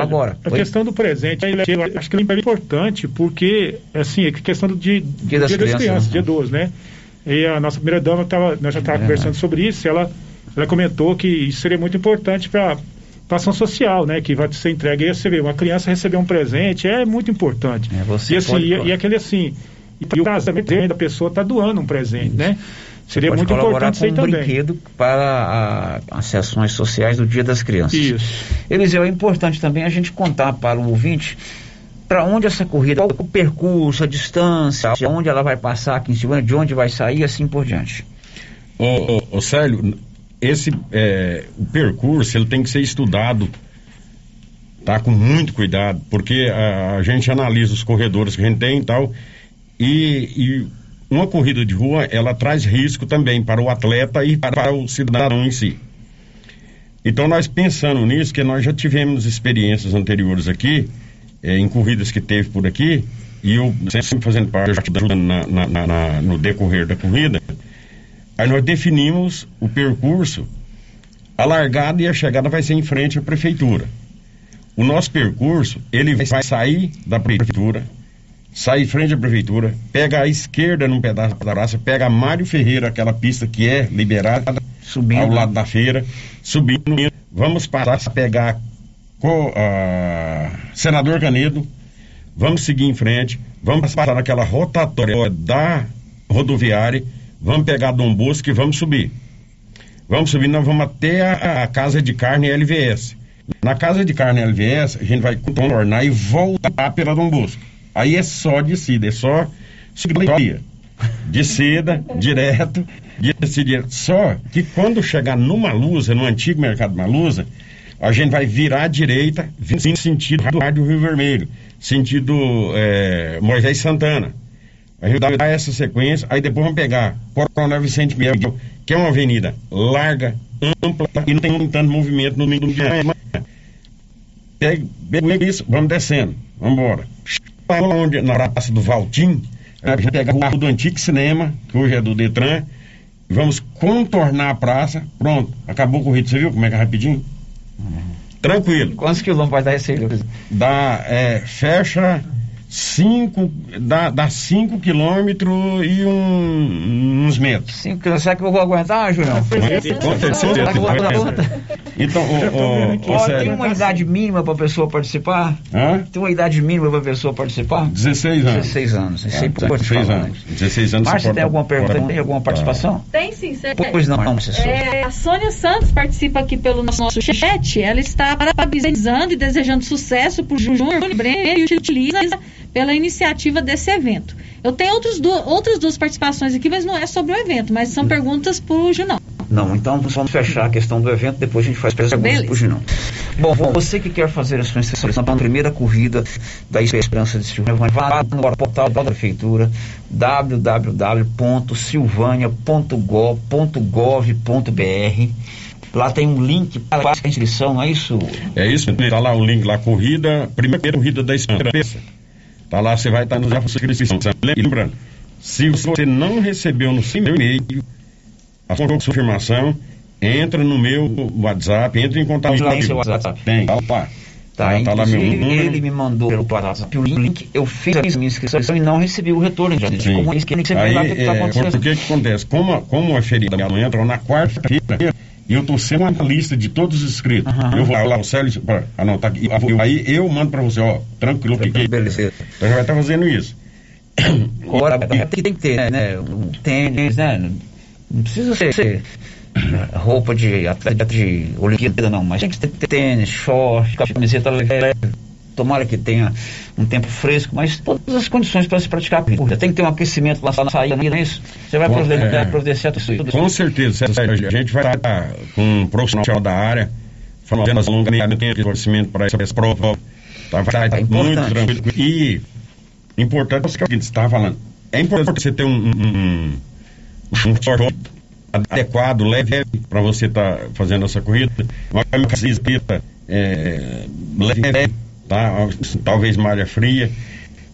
agora. A questão do presente, acho que é importante, porque, assim, a questão do dia, dia, das, dia das crianças, crianças né? dia 12, né? E a nossa primeira dama, tava, nós já estávamos é. conversando sobre isso, ela, ela comentou que isso seria muito importante para ação social, né? Que vai ser entregue. Aí você vê, uma criança receber um presente é muito importante. É, você e assim, pode, e, e, aquele assim, e o caso também da pessoa está doando um presente, Isso. né? Seria pode muito importante com um também. brinquedo para a, as sessões sociais do Dia das Crianças. Isso. Eliseu, é importante também a gente contar para o ouvinte para onde essa corrida, qual o percurso, a distância, onde ela vai passar aqui em Silvânia, de onde vai sair e assim por diante. Ô, ô, ô Célio, esse é, o percurso ele tem que ser estudado tá com muito cuidado porque a, a gente analisa os corredores que a gente tem e tal e, e uma corrida de rua ela traz risco também para o atleta e para o cidadão em si então nós pensando nisso que nós já tivemos experiências anteriores aqui eh, em corridas que teve por aqui e eu sempre fazendo parte ajudando na, na, na, no decorrer da corrida Aí nós definimos o percurso, a largada e a chegada vai ser em frente à prefeitura. O nosso percurso, ele vai sair da prefeitura, sair em frente à prefeitura, pega à esquerda num pedaço da praça, pega a Mário Ferreira, aquela pista que é liberada subindo. ao lado da feira, subindo, vamos passar a pegar co, a Senador Canedo, vamos seguir em frente, vamos passar naquela rotatória da rodoviária vamos pegar Dom Bosco e vamos subir. Vamos subir, nós vamos até a, a, casa de carne LVS. Na casa de carne LVS, a gente vai contornar e voltar pela Dom Bosco. Aí é só descida, é só subida. De seda, direto, descida direto. Só que quando chegar no Malusa, no antigo mercado Malusa, a gente vai virar à direita, vindo sentido do Rádio Rio Vermelho, sentido é, Moisés Santana. A gente essa sequência, aí depois vamos pegar Coronel Vicente Miguel, que é uma avenida larga, ampla e não tem tanto movimento no domingo de manhã. Pega isso, vamos descendo, vamos embora. Onde, na praça do Valtim, a gente pega o carro do antigo cinema, que hoje é do Detran, vamos contornar a praça, pronto, acabou o corrido. Você viu como é que é rapidinho? Tranquilo. Quantos quilômetros vai dar esse aí, Dá, é, fecha cinco, dá, dá cinco quilômetros e um, uns metros. Cinco quilômetros, será que eu vou aguentar, Julião? Então, o, o, o, tem uma idade mínima para a pessoa participar? Hã? Tem uma idade mínima para a pessoa participar? 16 anos. 16 anos. Isso é, é importante 16 anos. 16 anos. Márcia, tem alguma pergunta? Tem alguma participação? Tem sim, você Pois não, não. É, a Sônia Santos participa aqui pelo nosso chat. Ela está parabenizando e desejando sucesso para o Júnior Breno e utiliza pela iniciativa desse evento. Eu tenho outros du outras duas participações aqui, mas não é sobre o evento, mas são perguntas para o Junão. Não, então vamos fechar a questão do evento, depois a gente faz perguntas para o Junão. Bom, você que quer fazer a sua inscrição para a primeira corrida da Esperança de Silvânia, vá no portal da Prefeitura www.silvânia.gov.br Lá tem um link para a inscrição, não é isso? É isso, está lá o link lá, corrida, primeira corrida da Esperança. Tá lá, você vai estar no sua inscrição. Lembrando, se você não recebeu no seu e-mail a sua confirmação, entra no meu WhatsApp, entra em contato com o seu WhatsApp. Tem, tá lá. Tá, tá lá meu número. Ele me mandou pelo WhatsApp o link, eu fiz a minha inscrição e não recebi o retorno. Já disse, como é que ele Aí, lá, que é, tá acontecendo. Por que que acontece? Como, como é feriado, amanhã entra na quarta-feira, e eu tô sendo uma lista de todos os inscritos. Uhum. Eu vou lá, o Célio, para anotar aqui. Aí eu mando para você, ó, tranquilo. Beleza. beleza. Então já vai estar fazendo isso. Agora, tem que ter, né? Um tênis, né? Não precisa ser, ser roupa de atleta de Olimpíada, não, mas tem que ter tênis, short, camiseta leve. Tomara que tenha um tempo fresco, mas todas as condições para se praticar a corrida. Tem que ter um aquecimento lá na saída, não é isso? Você vai providenciar, é, providenciar tudo isso. Com certeza, a gente vai estar com um profissional da área, fazendo as alongamentos, tem aquecimento para essa prova. Tá, vai estar tá muito tranquilo. E importante é o que você estava falando. É importante você ter um, um, um short adequado, leve, para você estar tá fazendo essa corrida. Uma camiseta é, leve tá? talvez malha fria.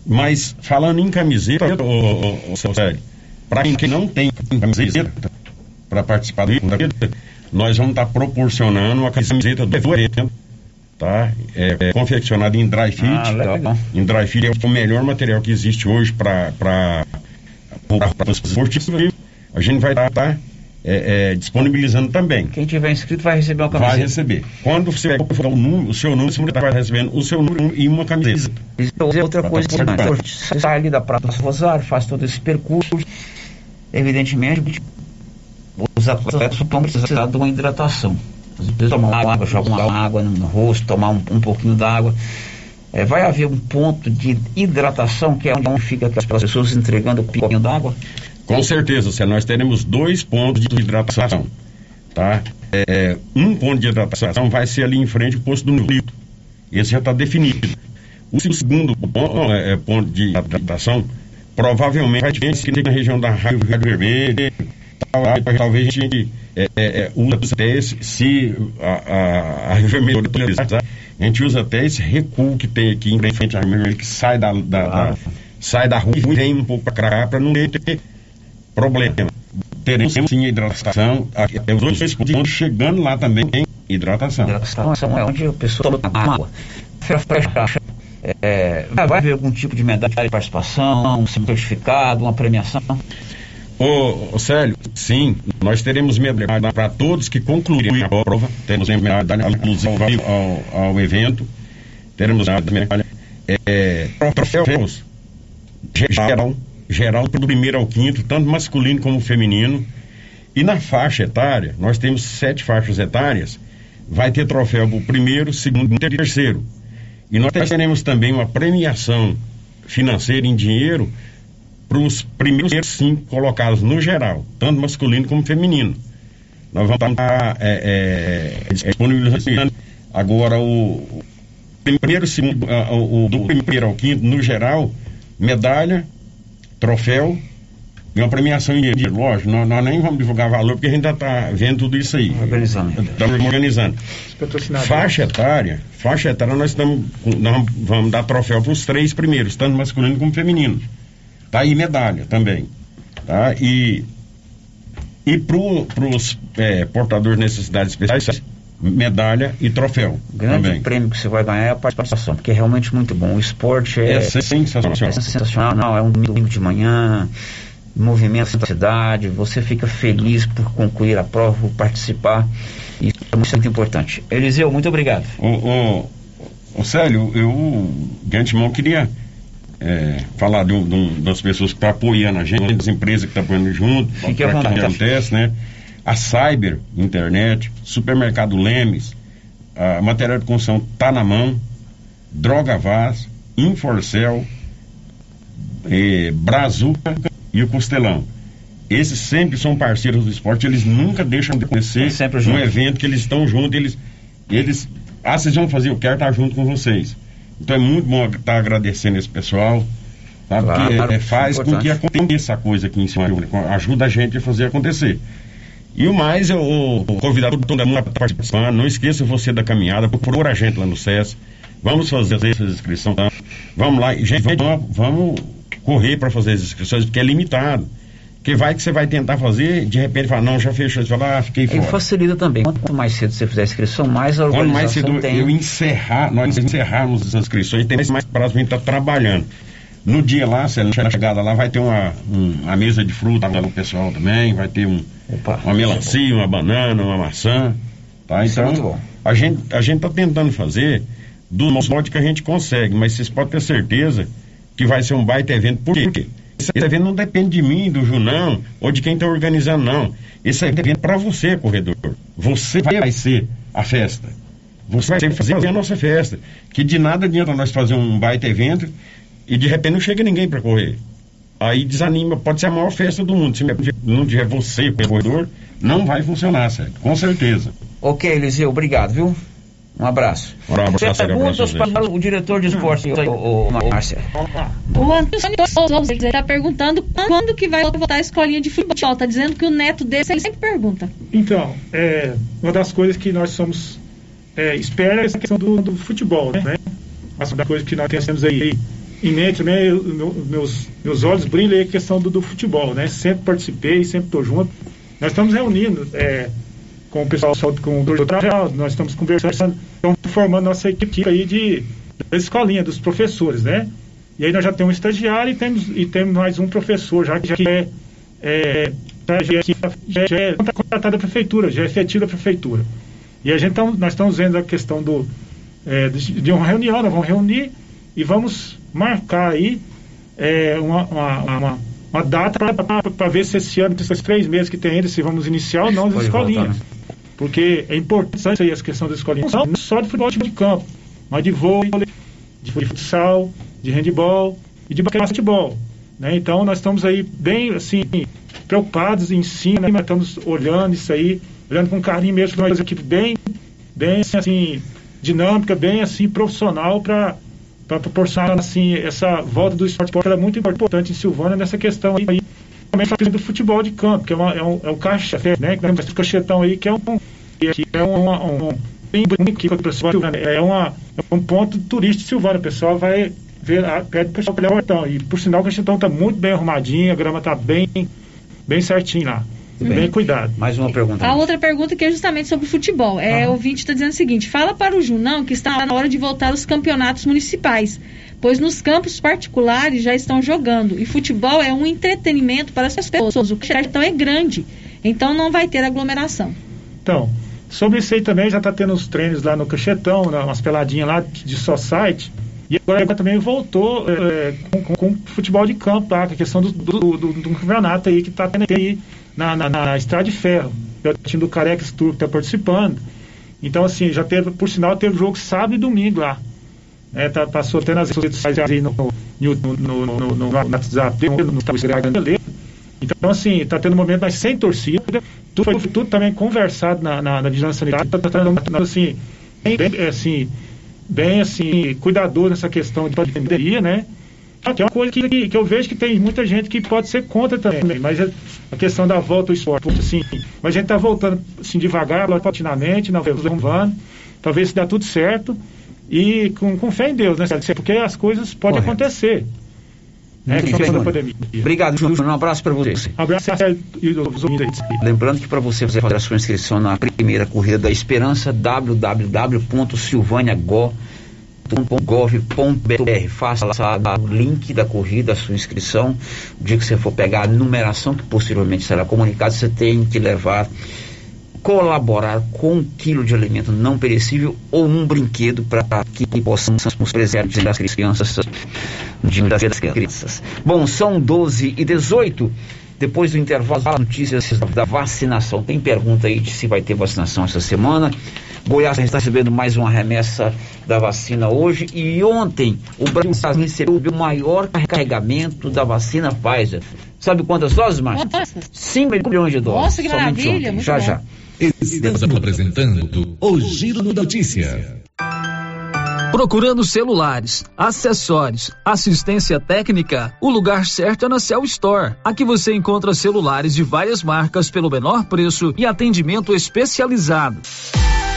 Mas falando em camiseta, o, seu Sérgio, para quem não tem camiseta para participar do evento, nós vamos estar tá proporcionando uma camiseta do evento, tá? É, é confeccionada em dry fit. Ah, em dry fit é o melhor material que existe hoje para para os esportistas. A gente vai estar tá, é, é, disponibilizando também. Quem tiver inscrito vai receber uma camiseta. Vai receber. Quando você for o, número, o seu número, você vai recebendo o seu número e uma camiseta. Outra coisa importante, você sai ali da Praça Rosário, faz todo esse percurso, evidentemente, os atletas vão precisar de uma hidratação. Às vezes tomar água, jogar uma água no rosto, tomar um, um pouquinho d'água. É, vai haver um ponto de hidratação, que é onde fica aquelas pessoas entregando um pouquinho d'água? Com certeza, Célio, nós teremos dois pontos de hidratação. Tá? É, um ponto de hidratação vai ser ali em frente ao posto do Nilito. Esse já está definido. O segundo ponto, é, ponto de hidratação provavelmente vai ter na região da Raio Vermelho, talvez a gente é, é, use até esse, se a, a, a Vermelho a gente usa até esse recuo que tem aqui em frente à Rio Vermelho, que sai da, da, da sai da rua e vem um pouco para cá para não ter problema. Teremos sim hidratação, até os dois pontos chegando lá também em hidratação. Hidratação é onde a pessoa toma água. É, vai haver algum tipo de medalha de participação, um certificado, uma premiação? Ô, ô Célio, sim, nós teremos medalha para todos que concluírem a prova. Temos medalha inclusive ao, ao evento. Teremos medalha. É, troféus geral, geral do primeiro ao quinto, tanto masculino como feminino. E na faixa etária, nós temos sete faixas etárias. Vai ter troféu para o primeiro, segundo e terceiro. E nós teremos também uma premiação financeira em dinheiro para os primeiros cinco colocados no geral, tanto masculino como feminino. Nós vamos estar é, é, disponibilizando agora o primeiro, segundo, o, o, do primeiro ao quinto, no geral, medalha, troféu e uma premiação em dinheiro. Lógico, nós, nós, nem vamos divulgar valor porque a gente ainda está vendo tudo isso aí. Organizando. Estamos organizando. Faixa etária, faixa etária nós, estamos, nós vamos dar troféu para os três primeiros, tanto masculino como feminino. Tá aí medalha também. Tá? E, e para os é, portadores de necessidades especiais, medalha e troféu. O grande também. prêmio que você vai ganhar é a participação, porque é realmente muito bom. O esporte é, é sensacional. É sensacional, é um domingo de manhã, movimento da cidade, você fica feliz por concluir a prova, por participar. Isso é muito importante. Eliseu, muito obrigado. O, Célio, eu de antemão queria é, falar de, de das pessoas que estão tá apoiando a gente, das empresas que estão tá apoiando junto, para que acontece, né? A Cyber Internet, Supermercado Lemes, a material de construção tá na mão, Droga Vaz, Inforcel, eh, Brazuca e o Costelão. Esses sempre são parceiros do esporte, eles nunca deixam de conhecer um evento que eles estão juntos, eles, eles, ah, vocês vão fazer, eu quero estar junto com vocês. Então é muito bom estar agradecendo esse pessoal, tá? Claro, porque é, faz com que aconteça a coisa aqui em cima, ajuda a gente a fazer acontecer. E o mais, eu, o convidado todo mundo para participando, não esqueça você da caminhada, procura a gente lá no SES, vamos fazer essa inscrição, vamos lá, gente, vamos, vamos correr para fazer as inscrições, porque é limitado. Porque vai que você vai tentar fazer, de repente fala, não, já fechou, você fala, ah, fiquei fora. E facilita também. Quanto mais cedo você fizer a inscrição, mais a organização Quanto mais cedo tem. eu encerrar, nós encerrarmos as inscrições, tem mais prazo para a gente estar tá trabalhando. No dia lá, na chegada lá, vai ter uma, um, uma mesa de fruta para o pessoal também, vai ter um, Opa, uma melancia, uma banana, uma maçã. Tá? Isso então, é muito bom. a gente a gente está tentando fazer do modo que a gente consegue, mas vocês podem ter certeza que vai ser um baita evento. Por quê? Esse evento não depende de mim, do Junão, ou de quem está organizando, não. Esse evento é para você, corredor. Você vai ser a festa. Você vai fazer a nossa festa. Que de nada adianta nós fazer um baita evento e de repente não chega ninguém para correr. Aí desanima, pode ser a maior festa do mundo. Se não tiver você, corredor, não vai funcionar, certo? Com certeza. Ok, Eliseu, obrigado, viu? Um abraço. Um abraço, perguntas para o diretor de esporte, o, o, Márcia. O Antônio está perguntando quando que vai voltar a escolinha de futebol. Está dizendo que o neto dele ele sempre pergunta. Então, é, uma das coisas que nós somos é, espera é essa questão do, do futebol, né? Uma das coisas que nós temos aí em mente, né? Eu, meus, meus olhos brilham a questão do, do futebol, né? Sempre participei, sempre estou junto. Nós estamos reunindo. É, com o pessoal com o doutor nós estamos conversando, estamos formando nossa equipe aí de da escolinha, dos professores, né? E aí nós já temos um estagiário e temos, e temos mais um professor já que já é, é, já, já é contratado da prefeitura, já é efetivo da prefeitura. E a gente tá, nós estamos vendo a questão do, é, de, de, uma reunião, nós vamos reunir e vamos marcar aí é, uma, uma, uma, uma data para ver se esse ano, esses três meses que tem ainda, se vamos iniciar ou não as Pode escolinhas. voltar, né? Porque é importante aí essa questão das escolinhas, não só de futebol de campo, mas de vôlei, de futsal, de handebol e de basquetebol. Né? Então nós estamos aí bem assim, preocupados em si, né? Estamos olhando isso aí, olhando com carinho mesmo, uma equipe bem, bem assim, dinâmica, bem assim, profissional para para proporcionar assim essa volta do esporte que é muito importante em Silvânia nessa questão aí também do futebol de campo que é, uma, é um, é um caixa né que nós temos cachetão aí que é um que é um, um, um o pessoal é uma é um ponto turístico de Silvânia o pessoal vai ver pede o pessoal para o então e por sinal o cachetão está muito bem arrumadinho a grama está bem bem certinho lá bem, bem cuidado mais uma pergunta A outra pergunta que é justamente sobre futebol. É, o ouvinte está dizendo o seguinte: fala para o Junão que está na hora de voltar aos campeonatos municipais, pois nos campos particulares já estão jogando. E futebol é um entretenimento para essas pessoas. O cartão é grande, então não vai ter aglomeração. Então, sobre isso aí também já está tendo os treinos lá no Cachetão, né, umas peladinhas lá de só site. E agora, agora também voltou é, com, com, com futebol de campo, tá? Com a questão do, do, do, do campeonato aí que está tendo aí na, na, na Estrada de Ferro. É o time do Carex Tour que está participando. Então, assim, já teve, por sinal, teve jogo sábado e domingo lá. É, tá, passou até nas redes sociais aí no, no, no, no, no, WhatsApp, no, Instagram dele. Então, assim, está tendo um momento, mas sem torcida. Tudo foi tudo também conversado na, na, na vigilância sanitária. Está tratando, assim, bem, bem, assim, bem, assim, cuidadoso nessa questão de pandemia, né? Que é uma coisa que, que eu vejo que tem muita gente que pode ser contra também, mas é a questão da volta ao esporte, assim, mas a gente está voltando assim devagar, paulatinamente, não vamos talvez se dá tudo certo e com, com fé em Deus, né? Porque as coisas podem Correto. acontecer. Né, bem. da pandemia. Obrigado, Júnior. Um abraço para você. Abraço Sérgio, e os ouvintes aí. Lembrando que para você fazer a sua inscrição na primeira corrida da Esperança, www.silvaniagov.gov.br Faça o link da corrida, a sua inscrição. O dia que você for pegar a numeração, que posteriormente será comunicado, você tem que levar, colaborar com um quilo de alimento não perecível ou um brinquedo para que possamos preservar das crianças, das crianças. Bom, são 12 e 18. Depois do intervalo, as notícias da vacinação. Tem pergunta aí de se vai ter vacinação essa semana. Goiás está recebendo mais uma remessa da vacina hoje. E ontem, o Brasil recebeu o maior carregamento da vacina Pfizer. Sabe quantas doses, Márcio? 5 milhões de doses. Nossa, que somente maravilha, ontem. muito Já, bom. já. Estamos apresentando o Giro da Notícia. Procurando celulares, acessórios, assistência técnica, o lugar certo é na Cell Store. Aqui você encontra celulares de várias marcas pelo menor preço e atendimento especializado.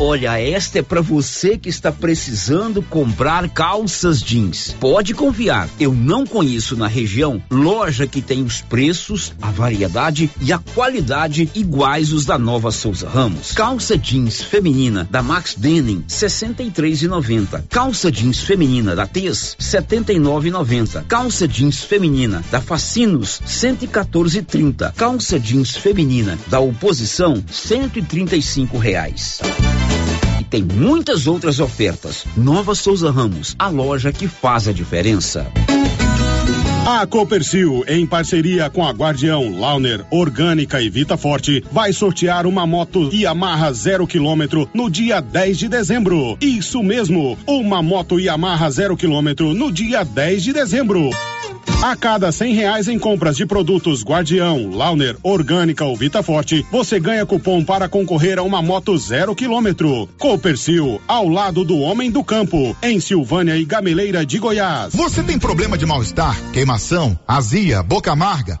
Olha, esta é para você que está precisando comprar calças jeans. Pode confiar, eu não conheço na região loja que tem os preços, a variedade e a qualidade iguais os da Nova Souza Ramos. Calça jeans feminina da Max Denim, 63,90. Calça jeans feminina da Tez, 79,90. Calça jeans feminina da Facinos, 114,30. Calça jeans feminina da Oposição, 135 reais. Tem muitas outras ofertas. Nova Souza Ramos, a loja que faz a diferença. A Copercil, em parceria com a Guardião, Launer, Orgânica e Vita Forte, vai sortear uma moto Yamaha zero quilômetro no dia 10 de dezembro. Isso mesmo, uma moto Yamaha zero quilômetro no dia 10 de dezembro. A cada cem reais em compras de produtos Guardião, Launer, Orgânica ou Vita Forte, você ganha cupom para concorrer a uma moto zero quilômetro. Copercil, ao lado do homem do campo, em Silvânia e Gameleira de Goiás. Você tem problema de mal-estar, queimação, azia, boca amarga,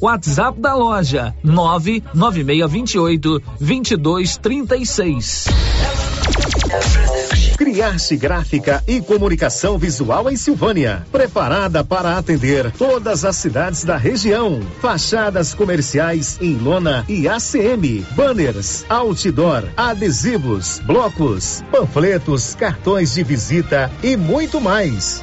WhatsApp da loja: 99628 2236. Criarte Gráfica e Comunicação Visual em Silvânia. Preparada para atender todas as cidades da região. Fachadas comerciais em lona e ACM. Banners, outdoor, adesivos, blocos, panfletos, cartões de visita e muito mais.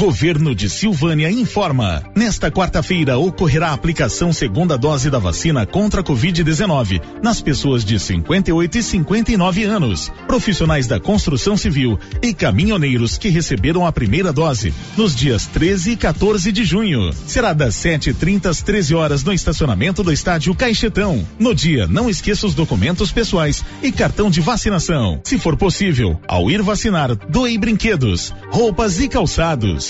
Governo de Silvânia informa. Nesta quarta-feira ocorrerá a aplicação segunda dose da vacina contra a Covid-19 nas pessoas de 58 e 59 anos, profissionais da construção civil e caminhoneiros que receberam a primeira dose nos dias 13 e 14 de junho. Será das 7h30 às 13 horas no estacionamento do estádio Caixetão. No dia, não esqueça os documentos pessoais e cartão de vacinação. Se for possível, ao ir vacinar, doe brinquedos, roupas e calçados.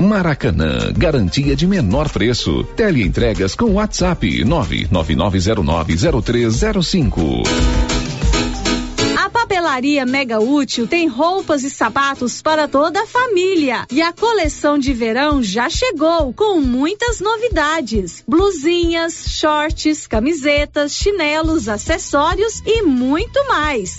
Maracanã, garantia de menor preço. Teleentregas com WhatsApp 999090305. A papelaria Mega Útil tem roupas e sapatos para toda a família. E a coleção de verão já chegou com muitas novidades: blusinhas, shorts, camisetas, chinelos, acessórios e muito mais.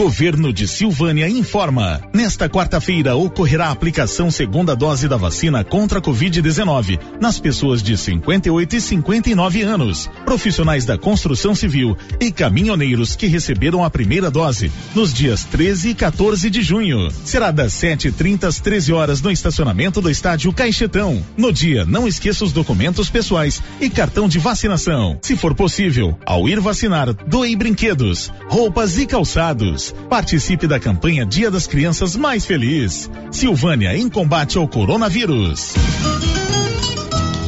Governo de Silvânia informa. Nesta quarta-feira ocorrerá a aplicação segunda dose da vacina contra a Covid-19 nas pessoas de 58 e 59 anos, profissionais da construção civil e caminhoneiros que receberam a primeira dose nos dias 13 e 14 de junho. Será das 7h30 às 13 horas no estacionamento do estádio Caixetão. No dia, não esqueça os documentos pessoais e cartão de vacinação. Se for possível, ao ir vacinar, doe brinquedos, roupas e calçados. Participe da campanha Dia das Crianças Mais Feliz. Silvânia em combate ao coronavírus.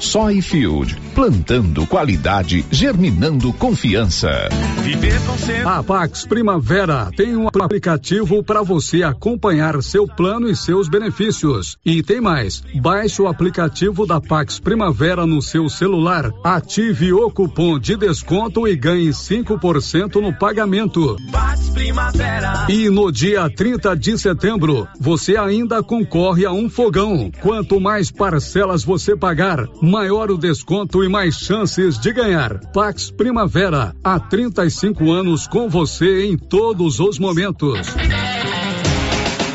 Soyfield, plantando qualidade, germinando confiança. A Pax Primavera tem um aplicativo para você acompanhar seu plano e seus benefícios. E tem mais, baixe o aplicativo da Pax Primavera no seu celular, ative o cupom de desconto e ganhe 5% no pagamento. E no dia 30 de setembro, você ainda concorre a um fogão. Quanto mais parcelas você pagar, maior o desconto e mais chances de ganhar. Pax Primavera, há 35 anos com você em todos os momentos.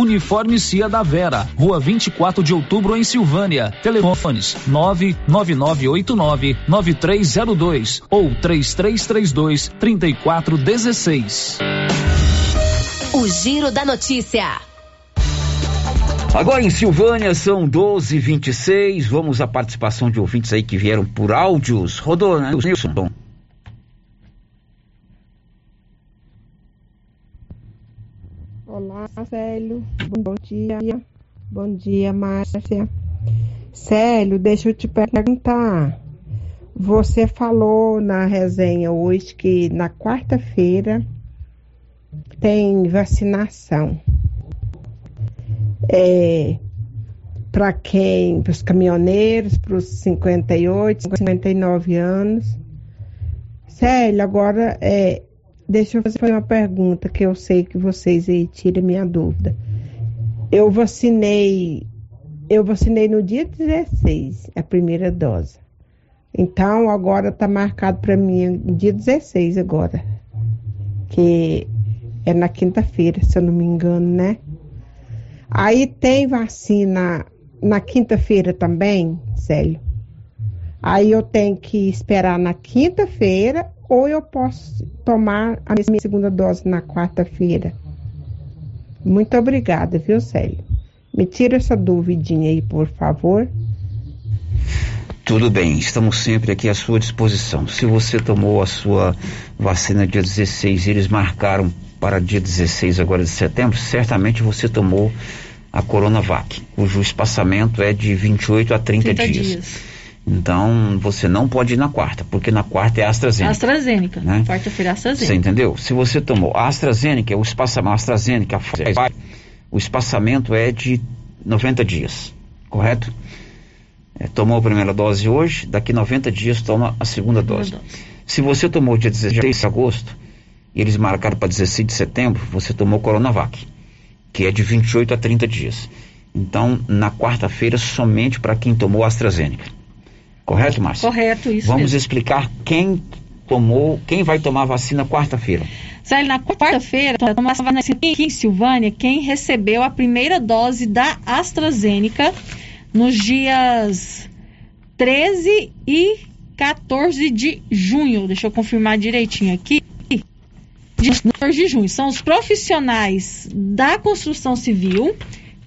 Uniforme Cia da Vera, Rua 24 de Outubro em Silvânia. Telefones 99989 9302 ou 3332 3416. O Giro da Notícia. Agora em Silvânia são 12 h 26 Vamos à participação de ouvintes aí que vieram por áudios. Rodou, né, Nilson? Olá, Célio. Bom dia. Bom dia, Márcia. Célio, deixa eu te perguntar. Você falou na resenha hoje que na quarta-feira tem vacinação. É, para quem? Para os caminhoneiros, para os 58, 59 anos. Célio, agora é, Deixa eu fazer uma pergunta que eu sei que vocês aí tiram minha dúvida. Eu vacinei, eu vacinei no dia 16, a primeira dose. Então agora está marcado para mim dia 16 agora. Que é na quinta-feira, se eu não me engano, né? Aí tem vacina na quinta-feira também, Célio. Aí eu tenho que esperar na quinta-feira ou eu posso tomar a minha segunda dose na quarta-feira. Muito obrigada, viu, Célio? Me tira essa duvidinha aí, por favor. Tudo bem, estamos sempre aqui à sua disposição. Se você tomou a sua vacina dia 16 eles marcaram para dia 16 agora de setembro, certamente você tomou a Coronavac, cujo espaçamento é de 28 a 30, 30 dias. dias. Então, você não pode ir na quarta, porque na quarta é AstraZeneca. AstraZeneca. Né? Quarta-feira é AstraZeneca. Você entendeu? Se você tomou a AstraZeneca, o espaçamento, AstraZeneca, a o espaçamento é de 90 dias, correto? É, tomou a primeira dose hoje, daqui 90 dias toma a segunda dose. dose. Se você tomou dia 16 de agosto, e eles marcaram para 16 de setembro, você tomou Coronavac, que é de 28 a 30 dias. Então, na quarta-feira, somente para quem tomou AstraZeneca. Correto, Márcia? Correto, isso. Vamos mesmo. explicar quem tomou, quem vai tomar vacina quarta-feira. Sai na quarta-feira, tomar vacina aqui em Silvânia, quem recebeu a primeira dose da AstraZeneca nos dias 13 e 14 de junho. Deixa eu confirmar direitinho aqui. De 14 de junho. São os profissionais da construção civil,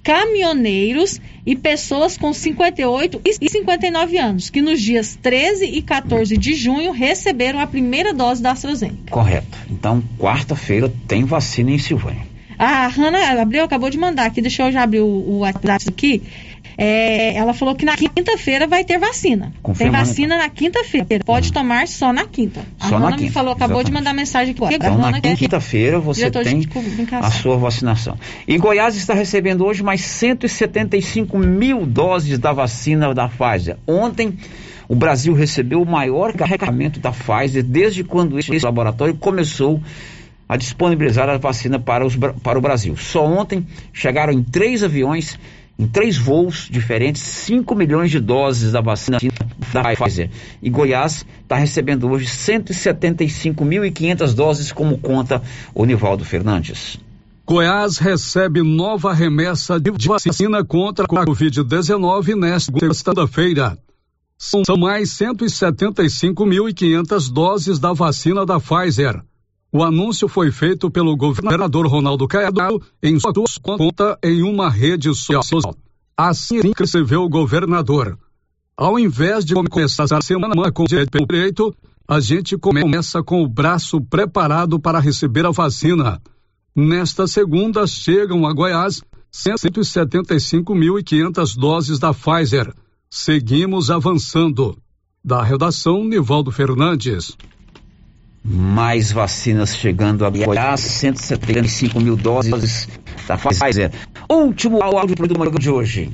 caminhoneiros e pessoas com 58 e 59 anos, que nos dias 13 e 14 de junho receberam a primeira dose da AstraZeneca. Correto. Então, quarta-feira tem vacina em Silvânia. A Hanna Abreu acabou de mandar aqui, deixa eu já abrir o, o WhatsApp aqui. É, ela falou que na quinta-feira vai ter vacina. Tem vacina na quinta-feira. Pode uhum. tomar só na quinta. A só Rona me falou, acabou exatamente. de mandar mensagem aqui. Então, na quinta-feira você tem a sua vacinação. E Goiás está recebendo hoje mais 175 mil doses da vacina da Pfizer. Ontem, o Brasil recebeu o maior carregamento da Pfizer desde quando esse laboratório começou a disponibilizar a vacina para, os, para o Brasil. Só ontem chegaram em três aviões em três voos diferentes 5 milhões de doses da vacina da Pfizer. E Goiás está recebendo hoje 175.500 doses, como conta o Nivaldo Fernandes. Goiás recebe nova remessa de vacina contra a Covid-19 nesta segunda-feira. São mais 175.500 doses da vacina da Pfizer. O anúncio foi feito pelo governador Ronaldo Caiado em sua conta em uma rede social. Assim escreveu o governador. Ao invés de começar a semana com o direito, a gente começa com o braço preparado para receber a vacina. Nesta segunda chegam a Goiás 175.500 doses da Pfizer. Seguimos avançando. Da redação, Nivaldo Fernandes. Mais vacinas chegando a Goiás, 175 mil doses da Pfizer. Último áudio do programa de hoje.